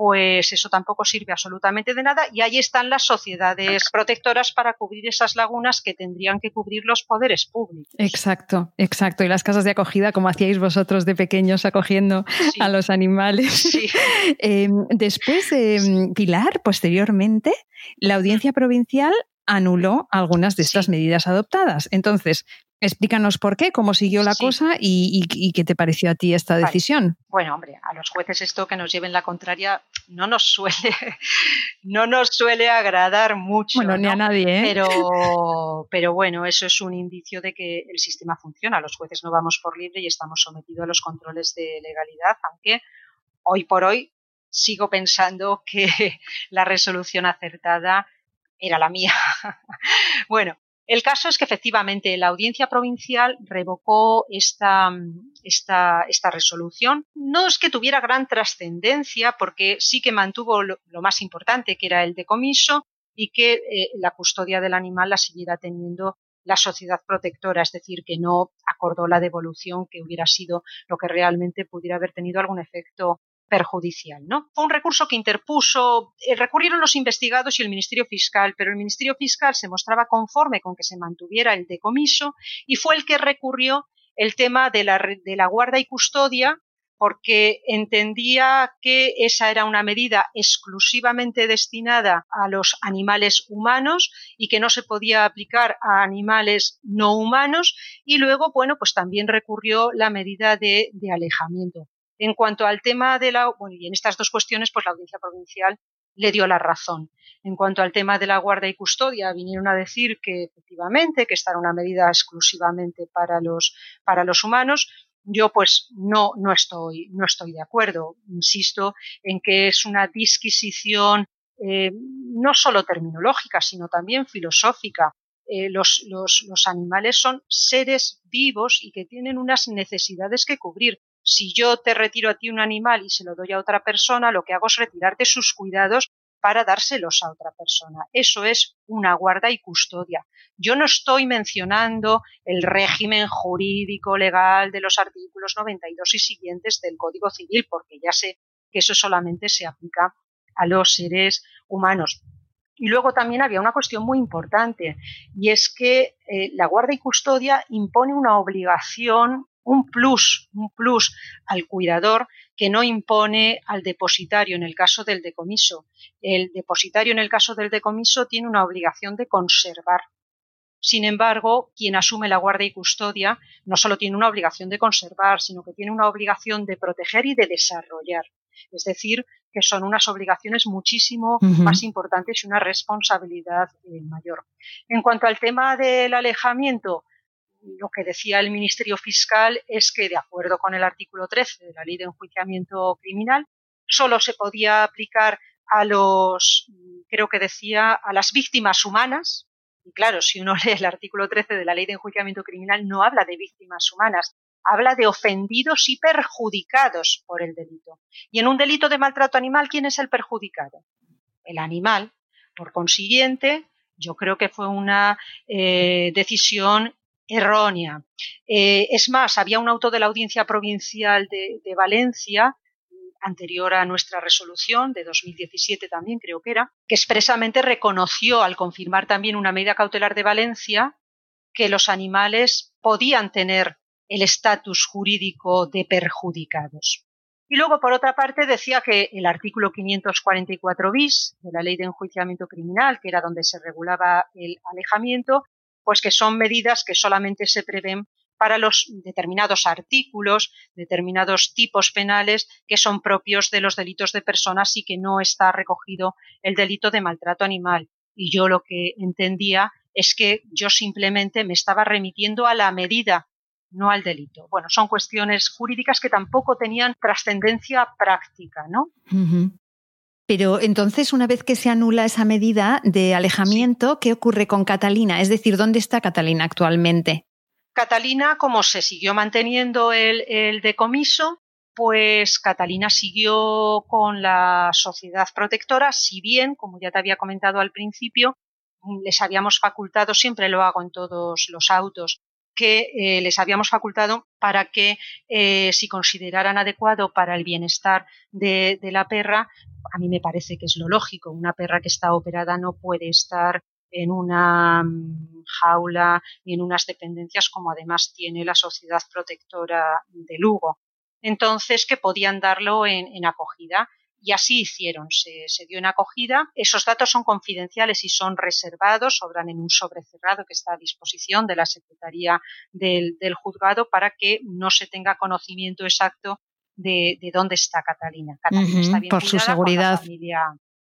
pues eso tampoco sirve absolutamente de nada y ahí están las sociedades protectoras para cubrir esas lagunas que tendrían que cubrir los poderes públicos. Exacto, exacto. Y las casas de acogida, como hacíais vosotros de pequeños acogiendo a los animales. Em, después, de Pilar, posteriormente, la audiencia provincial anuló algunas de estas medidas adoptadas. Entonces, Explícanos por qué, cómo siguió la cosa y, qué te pareció a ti esta decisión. Bueno, hombre, a los jueces esto que nos lleven la contraria no nos suele, no nos suele agradar mucho. Bueno, ni a nadie, ¿eh? Pero, pero bueno, eso es un indicio de que el sistema funciona. Los jueces no vamos por libre y estamos sometidos a los controles de legalidad, aunque hoy por hoy sigo pensando que la resolución acertada era la mía. bueno, el caso es que efectivamente la audiencia provincial revocó esta, esta, esta resolución. No es que tuviera gran trascendencia, porque sí que mantuvo lo, más importante, que era el decomiso, y que eh, la custodia del animal la siguiera teniendo la sociedad protectora, es decir, que no acordó la devolución que hubiera sido lo que realmente pudiera haber tenido algún efecto perjudicial. ¿no? Fue un recurso que interpuso, eh, recurrieron los investigados y el Ministerio Fiscal, pero el Ministerio Fiscal se mostraba conforme con que se mantuviera el decomiso y fue el que recurrió el tema de la, de la guarda y custodia porque entendía que esa era una medida exclusivamente destinada a los animales humanos y que no se podía aplicar a animales no humanos y luego, bueno, pues también recurrió la medida de, de alejamiento. En cuanto al tema de la, bueno, y en estas dos cuestiones, pues la audiencia provincial le dio la razón. En cuanto al tema de la guarda y custodia, vinieron a decir que efectivamente, que esta era una medida exclusivamente para los, para los humanos. Yo pues no, no, estoy, no estoy de acuerdo. Insisto en que es una disquisición eh, no solo terminológica, sino también filosófica. Eh, los, los, los animales son seres vivos y que tienen unas necesidades que cubrir si yo te retiro a ti un animal y se lo doy a otra persona, lo que hago es retirarte sus cuidados para dárselos a otra persona. Eso es una guarda y custodia. Yo no estoy mencionando el régimen jurídico legal de los artículos 92 y siguientes del Código Civil, porque ya sé que eso solamente se aplica a los seres humanos. Y luego también había una cuestión muy importante, y es que eh, la guarda y custodia impone una obligación un plus, un plus al cuidador que no impone al depositario en el caso del decomiso. El depositario en el caso del decomiso tiene una obligación de conservar. Sin embargo, quien asume la guardia y custodia no solo tiene una obligación de conservar, sino que tiene una obligación de proteger y de desarrollar. Es decir, que son unas obligaciones muchísimo más importantes y una responsabilidad eh, mayor. En cuanto al tema del alejamiento, lo que decía el Ministerio Fiscal es que, de acuerdo con el artículo 13 de la Ley de Enjuiciamiento Criminal, solo se podía aplicar a los, creo que decía, a las víctimas humanas. Y claro, si uno lee el artículo 13 de la Ley de Enjuiciamiento Criminal, no habla de víctimas humanas, habla de ofendidos y perjudicados por el delito. Y en un delito de maltrato animal, ¿quién es el perjudicado? El animal. Por consiguiente, yo creo que fue una eh, decisión errónea. Eh, es más, había un auto de la Audiencia Provincial de, Valencia anterior a nuestra resolución de 2017 también creo que era, que expresamente reconoció al confirmar también una medida cautelar de Valencia que los animales podían tener el estatus jurídico de perjudicados. Y luego, por otra parte, decía que el artículo 544 bis de la Ley de Enjuiciamiento Criminal, que era donde se regulaba el alejamiento, pues que son medidas que solamente se prevén para los determinados artículos, determinados tipos penales que son propios de los delitos de personas y que no está recogido el delito de maltrato animal. Y yo lo que entendía es que yo simplemente me estaba remitiendo a la medida, no al delito. Bueno, son cuestiones jurídicas que tampoco tenían trascendencia práctica, ¿no? Pero entonces, una vez que se anula esa medida de alejamiento, ¿qué ocurre con Catalina? Es decir, ¿dónde está Catalina actualmente? Catalina, como se siguió manteniendo el, decomiso, pues Catalina siguió con la sociedad protectora, si bien, como ya te había comentado al principio, les habíamos facultado, siempre lo hago en todos los autos, que eh, les habíamos facultado para que eh, si consideraran adecuado para el bienestar de, la perra, a mí me parece que es lo lógico. Una perra que está operada no puede estar en una mm, jaula y en unas dependencias como además tiene la Sociedad Protectora de Lugo. Entonces, que podían darlo en, acogida. Y así hicieron, se, dio en acogida. Esos datos son confidenciales y son reservados, sobran en un sobrecerrado que está a disposición de la Secretaría del, juzgado para que no se tenga conocimiento exacto de, dónde está Catalina. Catalina está bien por su seguridad.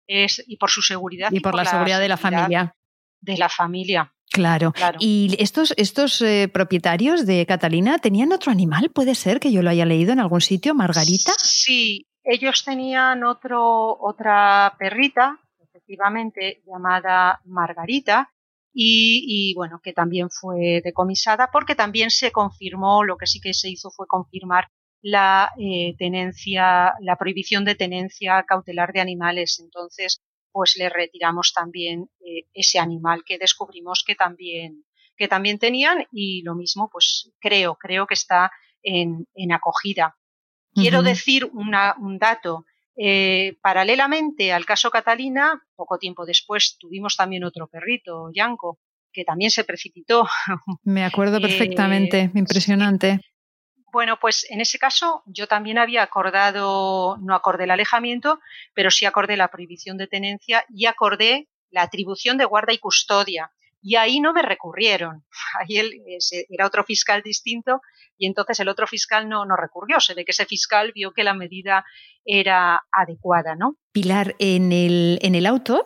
Es, y por su seguridad. Y, por, la, seguridad de la familia de la familia. Claro. ¿Y estos, estos eh, propietarios de Catalina tenían otro animal? ¿Puede ser que yo lo haya leído en algún sitio? ¿Margarita? Sí, ellos tenían otro, otra perrita, efectivamente, llamada Margarita, y, bueno, que también fue decomisada porque también se confirmó, lo que sí que se hizo fue confirmar la eh, tenencia, la prohibición de tenencia cautelar de animales. Entonces, pues le retiramos también eh, ese animal que descubrimos que también, que también tenían y lo mismo, pues creo, creo que está en, acogida. Quiero decir un dato. Eh, paralelamente al caso Catalina, poco tiempo después tuvimos también otro perrito, Yanko, que también se precipitó. Me acuerdo perfectamente, impresionante. Bueno, pues en ese caso yo también había acordado, no acordé el alejamiento, pero sí acordé la prohibición de tenencia y acordé la atribución de guarda y custodia. Y ahí no me recurrieron. Ahí él era otro fiscal distinto y entonces el otro fiscal no, no recurrió. Se ve que ese fiscal vio que la medida era adecuada, ¿no? Pilar, en el, en el auto,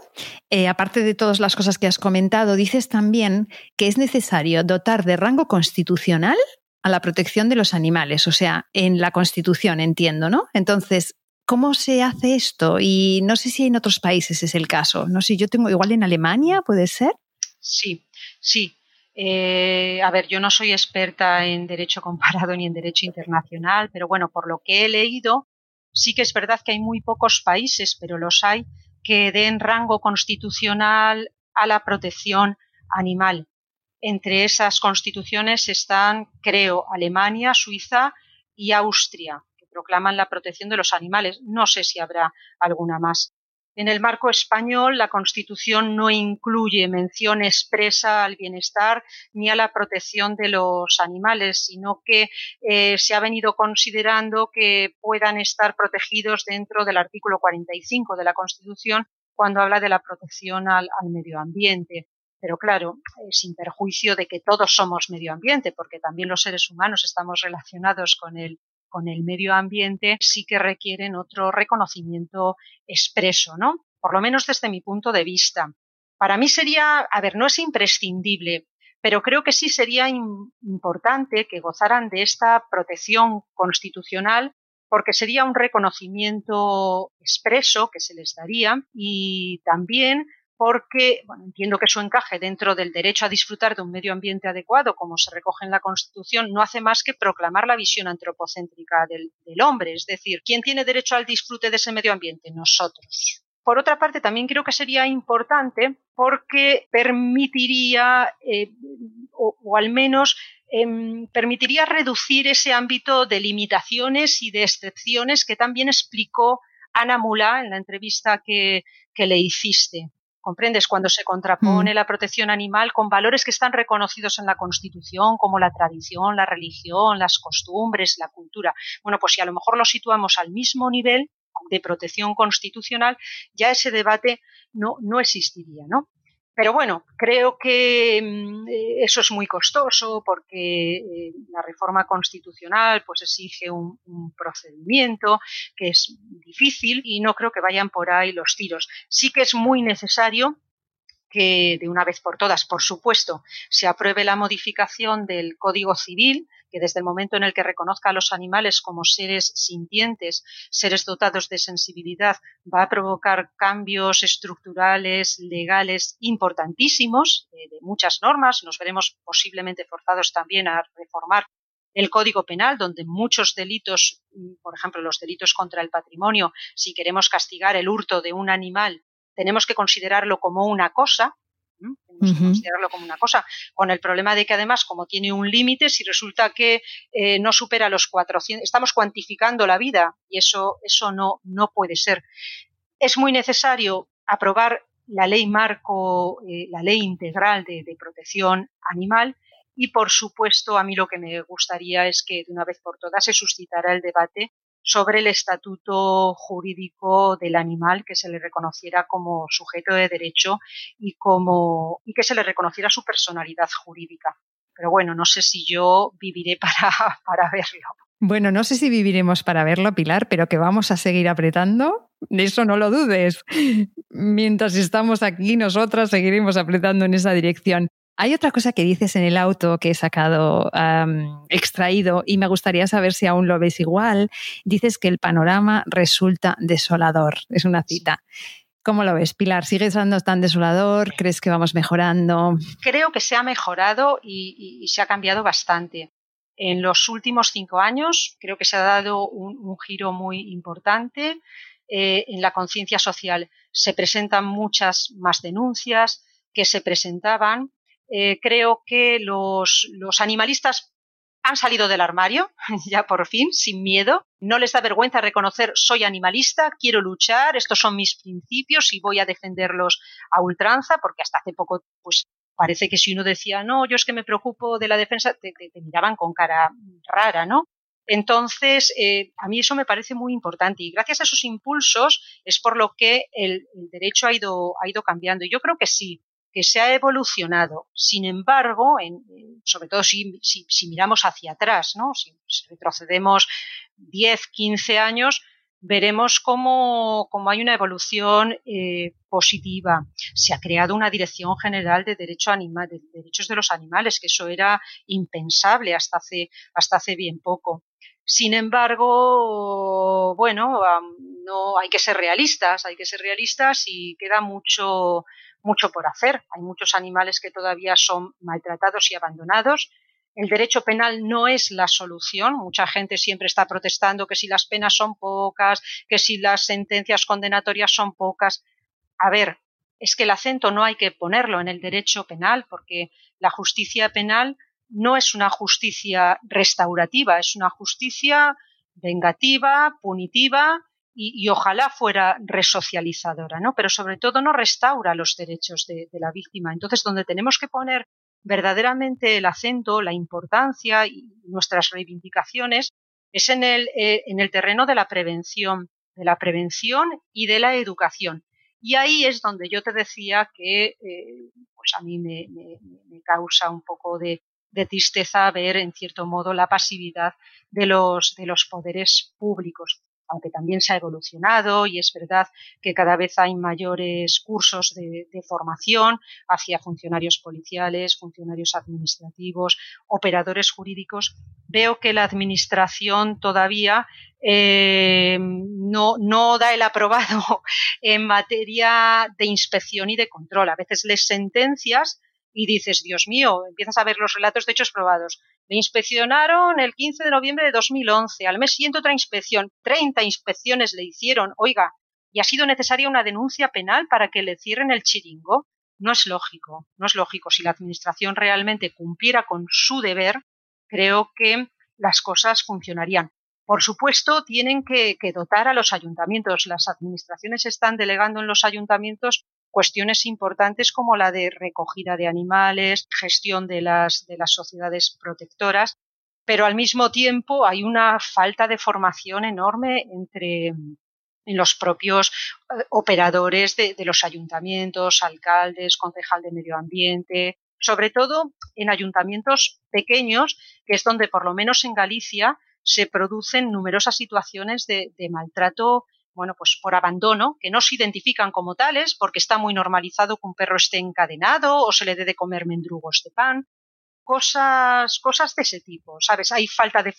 eh, aparte de todas las cosas que has comentado, dices también que es necesario dotar de rango constitucional a la protección de los animales, o sea, en la Constitución, entiendo, ¿no? Entonces, ¿cómo se hace esto? Y no sé si en otros países es el caso. No sé, yo tengo igual en Alemania, ¿puede ser? Sí, sí. Eh, a ver, yo no soy experta en derecho comparado ni en derecho internacional, pero bueno, por lo que he leído, sí que es verdad que hay muy pocos países, pero los hay, que den rango constitucional a la protección animal. Entre esas constituciones están, creo, Alemania, Suiza y Austria, que proclaman la protección de los animales. No sé si habrá alguna más. En el marco español, la Constitución no incluye mención expresa al bienestar ni a la protección de los animales, sino que eh, se ha venido considerando que puedan estar protegidos dentro del artículo 45 de la Constitución cuando habla de la protección al medio ambiente pero claro, eh, sin perjuicio de que todos somos medio ambiente, porque también los seres humanos estamos relacionados con el, con el medio ambiente, sí que requieren otro reconocimiento expreso, ¿no? Por lo menos desde mi punto de vista. Para mí sería, a ver, no es imprescindible, pero creo que sí sería importante que gozaran de esta protección constitucional porque sería un reconocimiento expreso que se les daría y también porque bueno, entiendo que su encaje dentro del derecho a disfrutar de un medio ambiente adecuado, como se recoge en la Constitución, no hace más que proclamar la visión antropocéntrica del, hombre, es decir, ¿quién tiene derecho al disfrute de ese medio ambiente? Nosotros. Por otra parte, también creo que sería importante porque permitiría, eh, o, al menos em, permitiría reducir ese ámbito de limitaciones y de excepciones que también explicó Ana Mula en la entrevista que le hiciste. ¿Comprendes? Cuando se contrapone mm. la protección animal con valores que están reconocidos en la Constitución, como la tradición, la religión, las costumbres, la cultura. Bueno, pues si a lo mejor lo situamos al mismo nivel de protección constitucional, ya ese debate no, no existiría, ¿no? Pero bueno, creo que mm, eh, eso es muy costoso porque eh, la reforma constitucional pues exige un, procedimiento que es difícil y no creo que vayan por ahí los tiros. Sí que es muy necesario que de una vez por todas, por supuesto, se apruebe la modificación del Código Civil que desde el momento en el que reconozca a los animales como seres sintientes, seres dotados de sensibilidad, va a provocar cambios estructurales, legales importantísimos eh, de muchas normas. Nos veremos posiblemente forzados también a reformar el Código Penal, donde muchos delitos, por ejemplo, los delitos contra el patrimonio, si queremos castigar el hurto de un animal, tenemos que considerarlo como una cosa, tenemos que considerarlo como una cosa, con el problema de que además, como tiene un límite, si resulta que eh, no supera los 400, estamos cuantificando la vida y eso, eso no, no puede ser. Es muy necesario aprobar la ley marco, eh, la ley integral de, de protección animal y, por supuesto, a mí lo que me gustaría es que de una vez por todas se suscitara el debate sobre el estatuto jurídico del animal que se le reconociera como sujeto de derecho y como y que se le reconociera su personalidad jurídica. Pero bueno, no sé si yo viviré para, para verlo. Bueno, no sé si viviremos para verlo, Pilar, pero que vamos a seguir apretando, de eso no lo dudes. Mientras estamos aquí, nosotras seguiremos apretando en esa dirección. Hay otra cosa que dices en el auto que he sacado extraído y me gustaría saber si aún lo ves igual. Dices que el panorama resulta desolador. Es una cita. ¿Cómo lo ves, Pilar? ¿Sigue estando tan desolador? ¿Crees que vamos mejorando? Creo que se ha mejorado y, se ha cambiado bastante. En los últimos cinco años creo que se ha dado un, giro muy importante eh, en la conciencia social. Se presentan muchas más denuncias que se presentaban eh, creo que los, los animalistas han salido del armario, ya por fin, sin miedo. No les da vergüenza reconocer soy animalista, quiero luchar, estos son mis principios y voy a defenderlos a ultranza, porque hasta hace poco, pues parece que si uno decía, no, yo es que me preocupo de la defensa, te, miraban con cara rara, ¿no? Entonces, eh, a mí eso me parece muy importante y gracias a esos impulsos es por lo que el, el derecho ha ido, ha ido cambiando. Y yo creo que sí, que se ha evolucionado. Sin embargo, sobre todo si, si, miramos hacia atrás, ¿no? si, retrocedemos 10, 15 años, veremos cómo, cómo hay una evolución eh, positiva. Se ha creado una Dirección General de, Derecho Animal, de Derechos de los Animales, que eso era impensable hasta hace, hasta hace bien poco. Sin embargo, bueno, no hay que ser realistas, hay que ser realistas y queda mucho, mucho por hacer. Hay muchos animales que todavía son maltratados y abandonados. El derecho penal no es la solución. Mucha gente siempre está protestando que si las penas son pocas, que si las sentencias condenatorias son pocas. A ver, es que el acento no hay que ponerlo en el derecho penal porque la justicia penal no es una justicia restaurativa, es una justicia vengativa, punitiva y, ojalá fuera resocializadora, ¿no? Pero sobre todo no restaura los derechos de, la víctima. Entonces, donde tenemos que poner verdaderamente el acento, la importancia y nuestras reivindicaciones es en el, eh, en el terreno de la prevención, de la prevención y de la educación. Y ahí es donde yo te decía que eh, pues a mí me, causa un poco de, de, tristeza ver en cierto modo la pasividad de los, de los poderes públicos aunque también se ha evolucionado y es verdad que cada vez hay mayores cursos de, formación hacia funcionarios policiales, funcionarios administrativos, operadores jurídicos, veo que la administración todavía eh, no, no da el aprobado en materia de inspección y de control. A veces les sentencias y dices, Dios mío, empiezas a ver los relatos de hechos probados. Le inspeccionaron el 15 de noviembre de 2011. Al mes siguiente otra inspección. 30 inspecciones le hicieron. Oiga, ¿y ha sido necesaria una denuncia penal para que le cierren el chiringo? No es lógico, no es lógico. Si la Administración realmente cumpliera con su deber, creo que las cosas funcionarían. Por supuesto, tienen que, que, dotar a los ayuntamientos. Las administraciones están delegando en los ayuntamientos cuestiones importantes como la de recogida de animales, gestión de las, de las sociedades protectoras, pero al mismo tiempo hay una falta de formación enorme entre, en los propios eh, operadores de, los ayuntamientos, alcaldes, concejal de medio ambiente, sobre todo en ayuntamientos pequeños, que es donde por lo menos en Galicia se producen numerosas situaciones de maltrato bueno, pues por abandono, que no se identifican como tales porque está muy normalizado que un perro esté encadenado o se le dé de comer mendrugos de pan, cosas, cosas de ese tipo, ¿sabes? Hay falta de,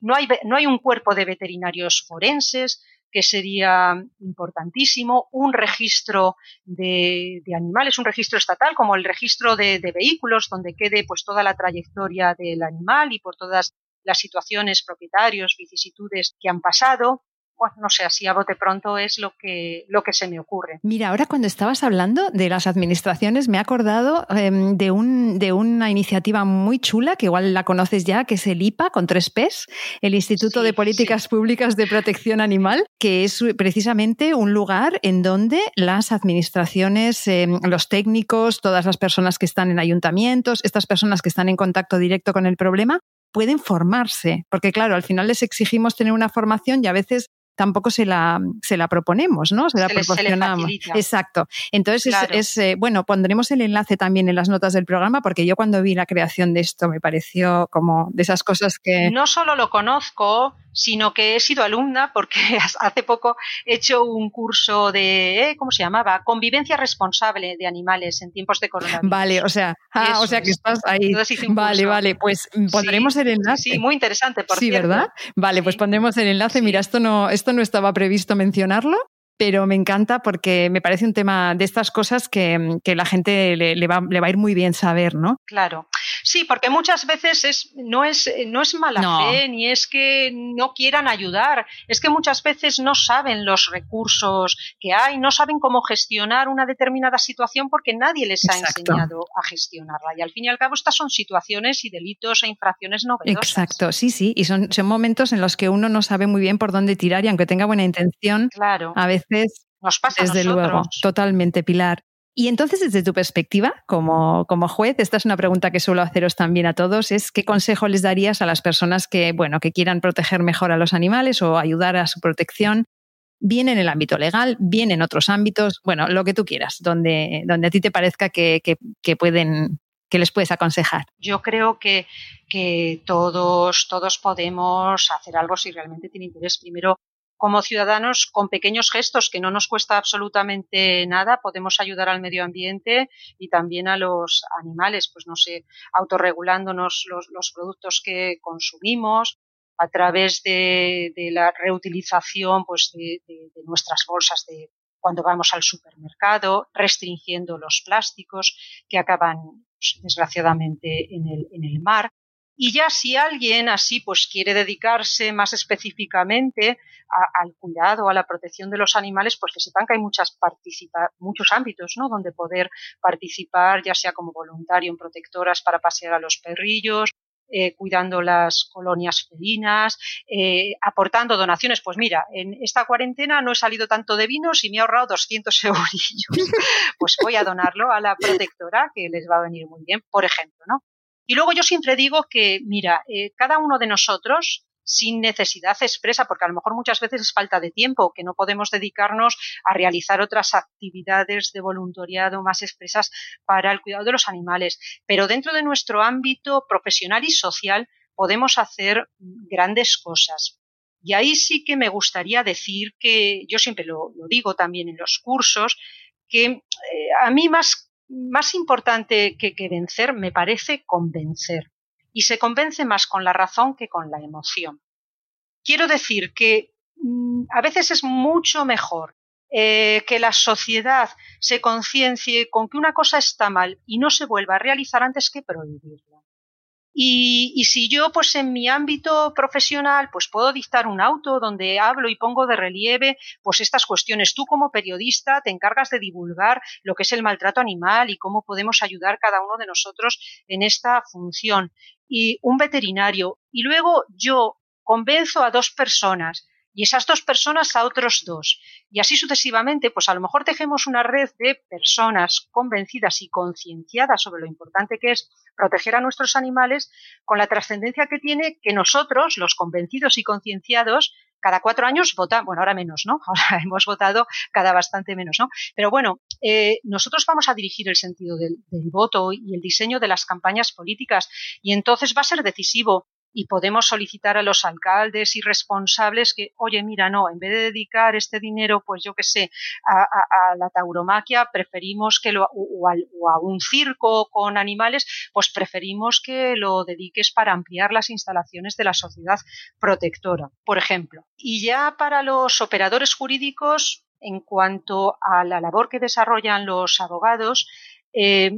no hay, no hay un cuerpo de veterinarios forenses, que sería importantísimo, un registro de, animales, un registro estatal, como el registro de, de, vehículos, donde quede pues toda la trayectoria del animal y por todas las situaciones, propietarios, vicisitudes que han pasado pues no sé, así a bote pronto es lo que, lo que se me ocurre. Mira, ahora cuando estabas hablando de las administraciones, me he acordado em, de, un, de una iniciativa muy chula, que igual la conoces ya, que es el IPA con tres Ps, el Instituto de Políticas Públicas de Protección Animal, que es precisamente un lugar en donde las administraciones, em, los técnicos, todas las personas que están en ayuntamientos, estas personas que están en contacto directo con el problema, pueden formarse, porque claro, al final les exigimos tener una formación y a veces tampoco se la, se la proponemos, ¿no? Se la proporcionamos. Exacto. Entonces, es, eh, bueno, pondremos el enlace también en las notas del programa, porque yo cuando vi la creación de esto me pareció como de esas cosas que. No solo lo conozco, sino que he sido alumna porque hace poco he hecho un curso de, ¿eh? ¿cómo se llamaba? Convivencia responsable de animales en tiempos de coronavirus. Vale, o sea, ah, o sea que estás ahí. Vale, vale, pues pondremos el enlace. Sí, muy interesante, por Sí, ¿verdad? Vale, pues pondremos el enlace. Mira, esto no, esto no estaba previsto mencionarlo, pero me encanta porque me parece un tema de estas cosas que, la gente le, va, le, va, a ir muy bien saber, ¿no? Claro. Sí, porque muchas veces es, no, es, no es mala fe, ni es que no quieran ayudar, es que muchas veces no saben los recursos que hay, no saben cómo gestionar una determinada situación porque nadie les ha enseñado a gestionarla. Y al fin y al cabo estas son situaciones y delitos e infracciones novedosas. Exacto, sí, sí, y son, son momentos en los que uno no sabe muy bien por dónde tirar y aunque tenga buena intención, claro. a veces... Nos pasa Desde luego, totalmente, Pilar. Y entonces, desde tu perspectiva, como, como, juez, esta es una pregunta que suelo haceros también a todos, es ¿qué consejo les darías a las personas que, bueno, que quieran proteger mejor a los animales o ayudar a su protección? Bien en el ámbito legal, bien en otros ámbitos, bueno, lo que tú quieras, donde, donde a ti te parezca que, que, pueden, que les puedes aconsejar. Yo creo que, que todos, todos podemos hacer algo si realmente tiene interés. Primero, como ciudadanos, con pequeños gestos que no nos cuesta absolutamente nada, podemos ayudar al medio ambiente y también a los animales, pues no sé, autorregulándonos los, los productos que consumimos, a través de, la reutilización pues de, nuestras bolsas de cuando vamos al supermercado, restringiendo los plásticos que acaban pues, desgraciadamente en el, en el mar. Y ya si alguien así pues quiere dedicarse más específicamente al cuidado, a la protección de los animales, pues que sepan que hay muchas muchos ámbitos ¿no? donde poder participar, ya sea como voluntario en protectoras para pasear a los perrillos, eh, cuidando las colonias felinas, eh, aportando donaciones. Pues mira, en esta cuarentena no he salido tanto de vinos y me he ahorrado 200 euros. pues voy a donarlo a la protectora, que les va a venir muy bien, por ejemplo, ¿no? Y luego yo siempre digo que, mira, eh, cada uno de nosotros, sin necesidad expresa, porque a lo mejor muchas veces es falta de tiempo, que no podemos dedicarnos a realizar otras actividades de voluntariado más expresas para el cuidado de los animales. Pero dentro de nuestro ámbito profesional y social podemos hacer grandes cosas. Y ahí sí que me gustaría decir que, yo siempre lo, digo también en los cursos, que eh, a mí más más importante que, vencer me parece convencer. Y se convence más con la razón que con la emoción. Quiero decir que mm, a veces es mucho mejor eh, que la sociedad se conciencie con que una cosa está mal y no se vuelva a realizar antes que prohibirla. Y, si yo, pues en mi ámbito profesional, pues puedo dictar un auto donde hablo y pongo de relieve, pues estas cuestiones. Tú como periodista te encargas de divulgar lo que es el maltrato animal y cómo podemos ayudar cada uno de nosotros en esta función. Y un veterinario. Y luego yo convenzo a dos personas y esas dos personas a otros dos. Y así sucesivamente, pues a lo mejor tejemos una red de personas convencidas y concienciadas sobre lo importante que es proteger a nuestros animales, con la trascendencia que tiene que nosotros, los convencidos y concienciados, cada cuatro años vota, bueno, ahora menos, ¿no? Ahora hemos votado cada bastante menos, ¿no? Pero bueno, eh, nosotros vamos a dirigir el sentido del, del voto y el diseño de las campañas políticas y entonces va a ser decisivo y podemos solicitar a los alcaldes y responsables que, oye, mira, no, en vez de dedicar este dinero, pues yo qué sé, a, la tauromaquia, preferimos que lo, o, a, un circo con animales, pues preferimos que lo dediques para ampliar las instalaciones de la sociedad protectora, por ejemplo. Y ya para los operadores jurídicos, en cuanto a la labor que desarrollan los abogados, eh,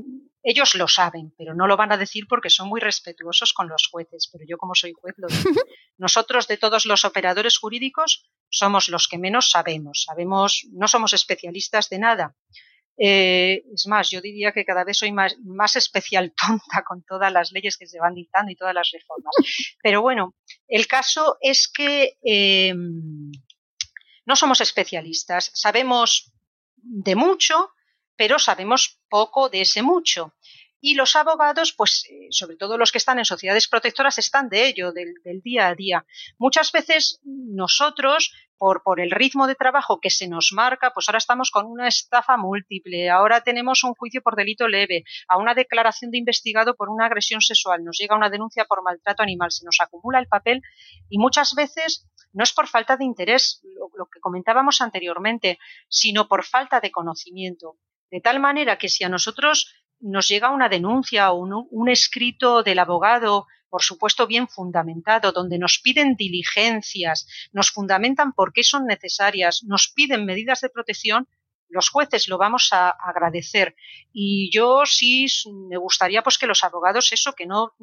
ellos lo saben, pero no lo van a decir porque son muy respetuosos con los jueces, pero yo como soy juez lo digo. Nosotros de todos los operadores jurídicos somos los que menos sabemos, sabemos, no somos especialistas de nada. Eh, es más, yo diría que cada vez soy más, más especial tonta con todas las leyes que se van dictando y todas las reformas. Pero bueno, el caso es que eh, no somos especialistas, sabemos de mucho, pero sabemos poco de ese mucho. Y los abogados, pues eh, sobre todo los que están en sociedades protectoras, están de ello, del, día a día. Muchas veces nosotros, por, por, el ritmo de trabajo que se nos marca, pues ahora estamos con una estafa múltiple, ahora tenemos un juicio por delito leve, a una declaración de investigado por una agresión sexual, nos llega una denuncia por maltrato animal, se nos acumula el papel y muchas veces no es por falta de interés, lo que comentábamos anteriormente, sino por falta de conocimiento. De tal manera que si a nosotros nos llega una denuncia o un, escrito del abogado, por supuesto bien fundamentado, donde nos piden diligencias, nos fundamentan por qué son necesarias, nos piden medidas de protección, los jueces lo vamos a agradecer. Y yo sí me gustaría pues que los abogados eso, que no,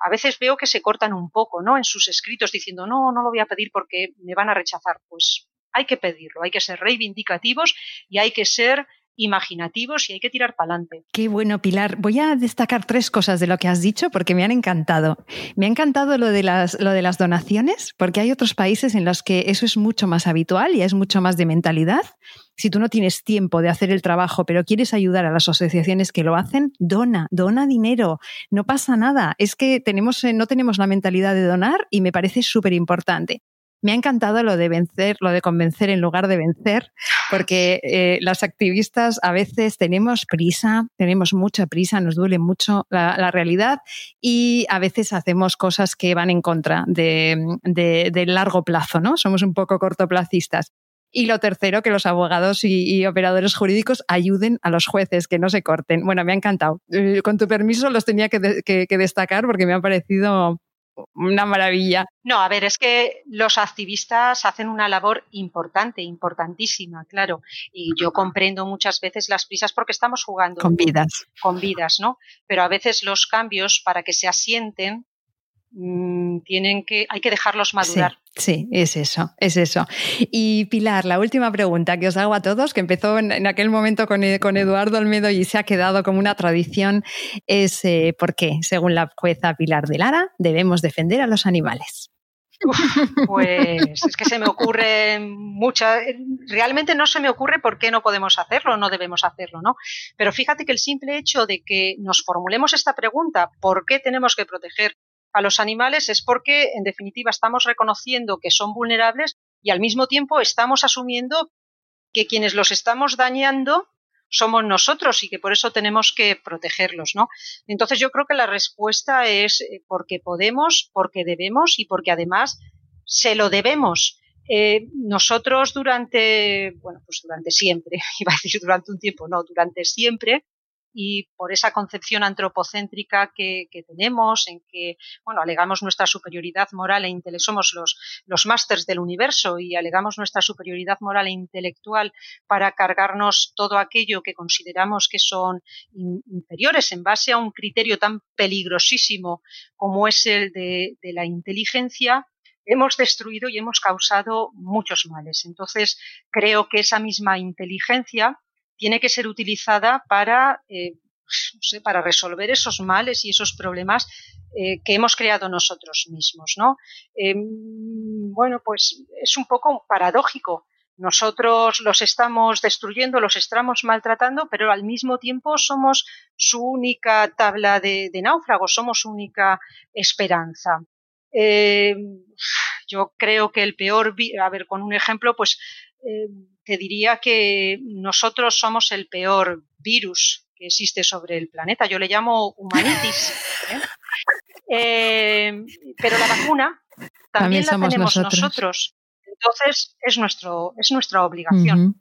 a veces veo que se cortan un poco, ¿no? En sus escritos diciendo, no, no lo voy a pedir porque me van a rechazar. Pues hay que pedirlo, hay que ser reivindicativos y hay que ser imaginativos y hay que tirar para adelante. Qué bueno, Pilar. Voy a destacar tres cosas de lo que has dicho porque me han encantado. Me ha encantado lo de las, lo de las donaciones, porque hay otros países en los que eso es mucho más habitual y es mucho más de mentalidad. Si tú no tienes tiempo de hacer el trabajo, pero quieres ayudar a las asociaciones que lo hacen, dona, dona dinero. No pasa nada. Es que tenemos, eh, no tenemos la mentalidad de donar y me parece súper importante. Me ha encantado lo de vencer, lo de convencer en lugar de vencer, porque eh, las activistas a veces tenemos prisa, tenemos mucha prisa, nos duele mucho la, realidad y a veces hacemos cosas que van en contra de, largo plazo, ¿no? Somos un poco cortoplacistas. Y lo tercero, que los abogados y, operadores jurídicos ayuden a los jueces, que no se corten. Bueno, me ha encantado. Eh, con tu permiso los tenía que, que destacar porque me ha parecido una maravilla. No, a ver, es que los activistas hacen una labor importante, importantísima, claro. Y yo comprendo muchas veces las prisas porque estamos jugando con vidas. Con vidas, ¿no? Pero a veces los cambios, para que se asienten, mm, tienen que, hay que dejarlos madurar. Sí, es eso, es eso. Y Pilar, la última pregunta que os hago a todos, que empezó en, aquel momento con, con, Eduardo Olmedo y se ha quedado como una tradición, es eh, ¿por qué, según la jueza Pilar de Lara, debemos defender a los animales? pues es que se me ocurre mucha. Realmente no se me ocurre por qué no podemos hacerlo, no debemos hacerlo, ¿no? Pero fíjate que el simple hecho de que nos formulemos esta pregunta, ¿por qué tenemos que proteger a los animales es porque, en definitiva, estamos reconociendo que son vulnerables y al mismo tiempo estamos asumiendo que quienes los estamos dañando somos nosotros y que por eso tenemos que protegerlos, ¿no? Entonces yo creo que la respuesta es eh, porque podemos, porque debemos y porque además se lo debemos. Eh, nosotros durante, bueno, pues durante siempre, iba a decir durante un tiempo, no, durante siempre, y por esa concepción antropocéntrica que, tenemos, en que, bueno, alegamos nuestra superioridad moral e intelectual, somos los, los másters del universo y alegamos nuestra superioridad moral e intelectual para cargarnos todo aquello que consideramos que son inferiores en base a un criterio tan peligrosísimo como es el de, de la inteligencia, hemos destruido y hemos causado muchos males. Entonces, creo que esa misma inteligencia tiene que ser utilizada para, eh, pues, para resolver esos males y esos problemas eh, que hemos creado nosotros mismos, ¿no? Em, bueno, pues es un poco paradójico. Nosotros los estamos destruyendo, los estamos maltratando, pero al mismo tiempo somos su única tabla de, náufragos, somos su única esperanza. Eh, yo creo que el peor, a ver, con un ejemplo, pues eh, te diría que nosotros somos el peor virus que existe sobre el planeta. Yo le llamo humanitis. pero la vacuna también, la tenemos nosotros. Entonces es, nuestro, es nuestra obligación.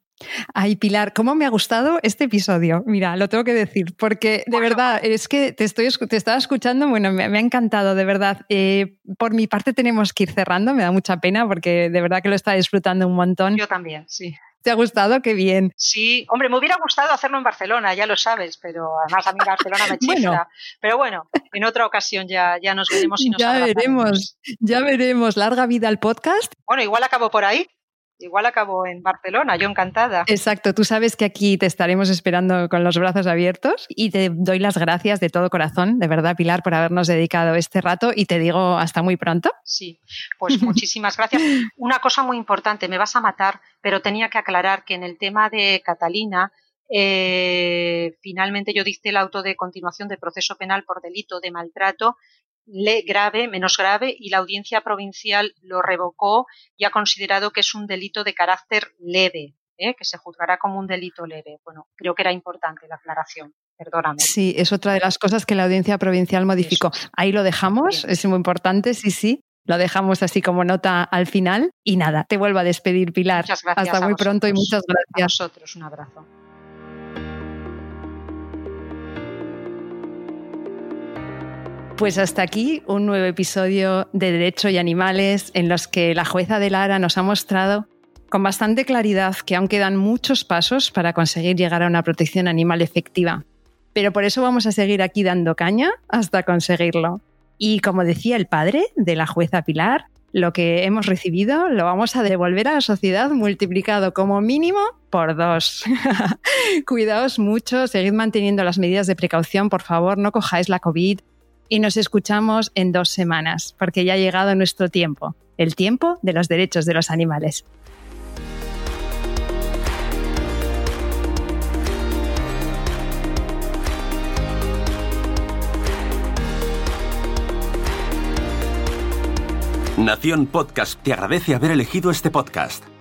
Ay, Pilar, ¿cómo me ha gustado este episodio? Mira, lo tengo que decir, porque de verdad, es que te, estoy, te estaba escuchando, bueno, me, ha encantado, de verdad. Eh, por mi parte tenemos que ir cerrando, me da mucha pena porque de verdad que lo está disfrutando un montón. Yo también, sí. ¿Te ha gustado? Qué bien. Sí, hombre, me hubiera gustado hacerlo en Barcelona, ya lo sabes, pero además a mí Barcelona me chifla. Pero bueno, en otra ocasión ya, ya nos veremos y nos Ya veremos, ya veremos. Larga vida al podcast. Bueno, igual acabo por ahí. Igual acabo en Barcelona, yo encantada. Exacto, tú sabes que aquí te estaremos esperando con los brazos abiertos y te doy las gracias de todo corazón, de verdad, Pilar, por habernos dedicado este rato y te digo hasta muy pronto. Sí, pues muchísimas gracias. Una cosa muy importante, me vas a matar, pero tenía que aclarar que en el tema de Catalina, eh, finalmente yo dicté el auto de continuación de proceso penal por delito de maltrato grave, menos grave, y la audiencia provincial lo revocó y ha considerado que es un delito de carácter leve, ¿eh? que se juzgará como un delito leve. Bueno, creo que era importante la aclaración. Perdóname. Sí, es otra de las cosas que la audiencia provincial modificó. Ahí lo dejamos, es muy importante, sí, sí. Lo dejamos así como nota al final. Y nada, te vuelvo a despedir, Pilar. Muchas gracias. Hasta muy pronto y muchas gracias. A vosotros, un abrazo. Pues hasta aquí un nuevo episodio de Derecho y Animales en los que la jueza de Lara nos ha mostrado con bastante claridad que aún quedan muchos pasos para conseguir llegar a una protección animal efectiva. Pero por eso vamos a seguir aquí dando caña hasta conseguirlo. Y como decía el padre de la jueza Pilar, lo que hemos recibido lo vamos a devolver a la sociedad multiplicado como mínimo por dos. Cuidaos mucho, seguid manteniendo las medidas de precaución, por favor, no cojáis la COVID, y nos escuchamos en dos semanas, porque ya ha llegado nuestro tiempo, el tiempo de los derechos de los animales. Nación Podcast te agradece haber elegido este podcast.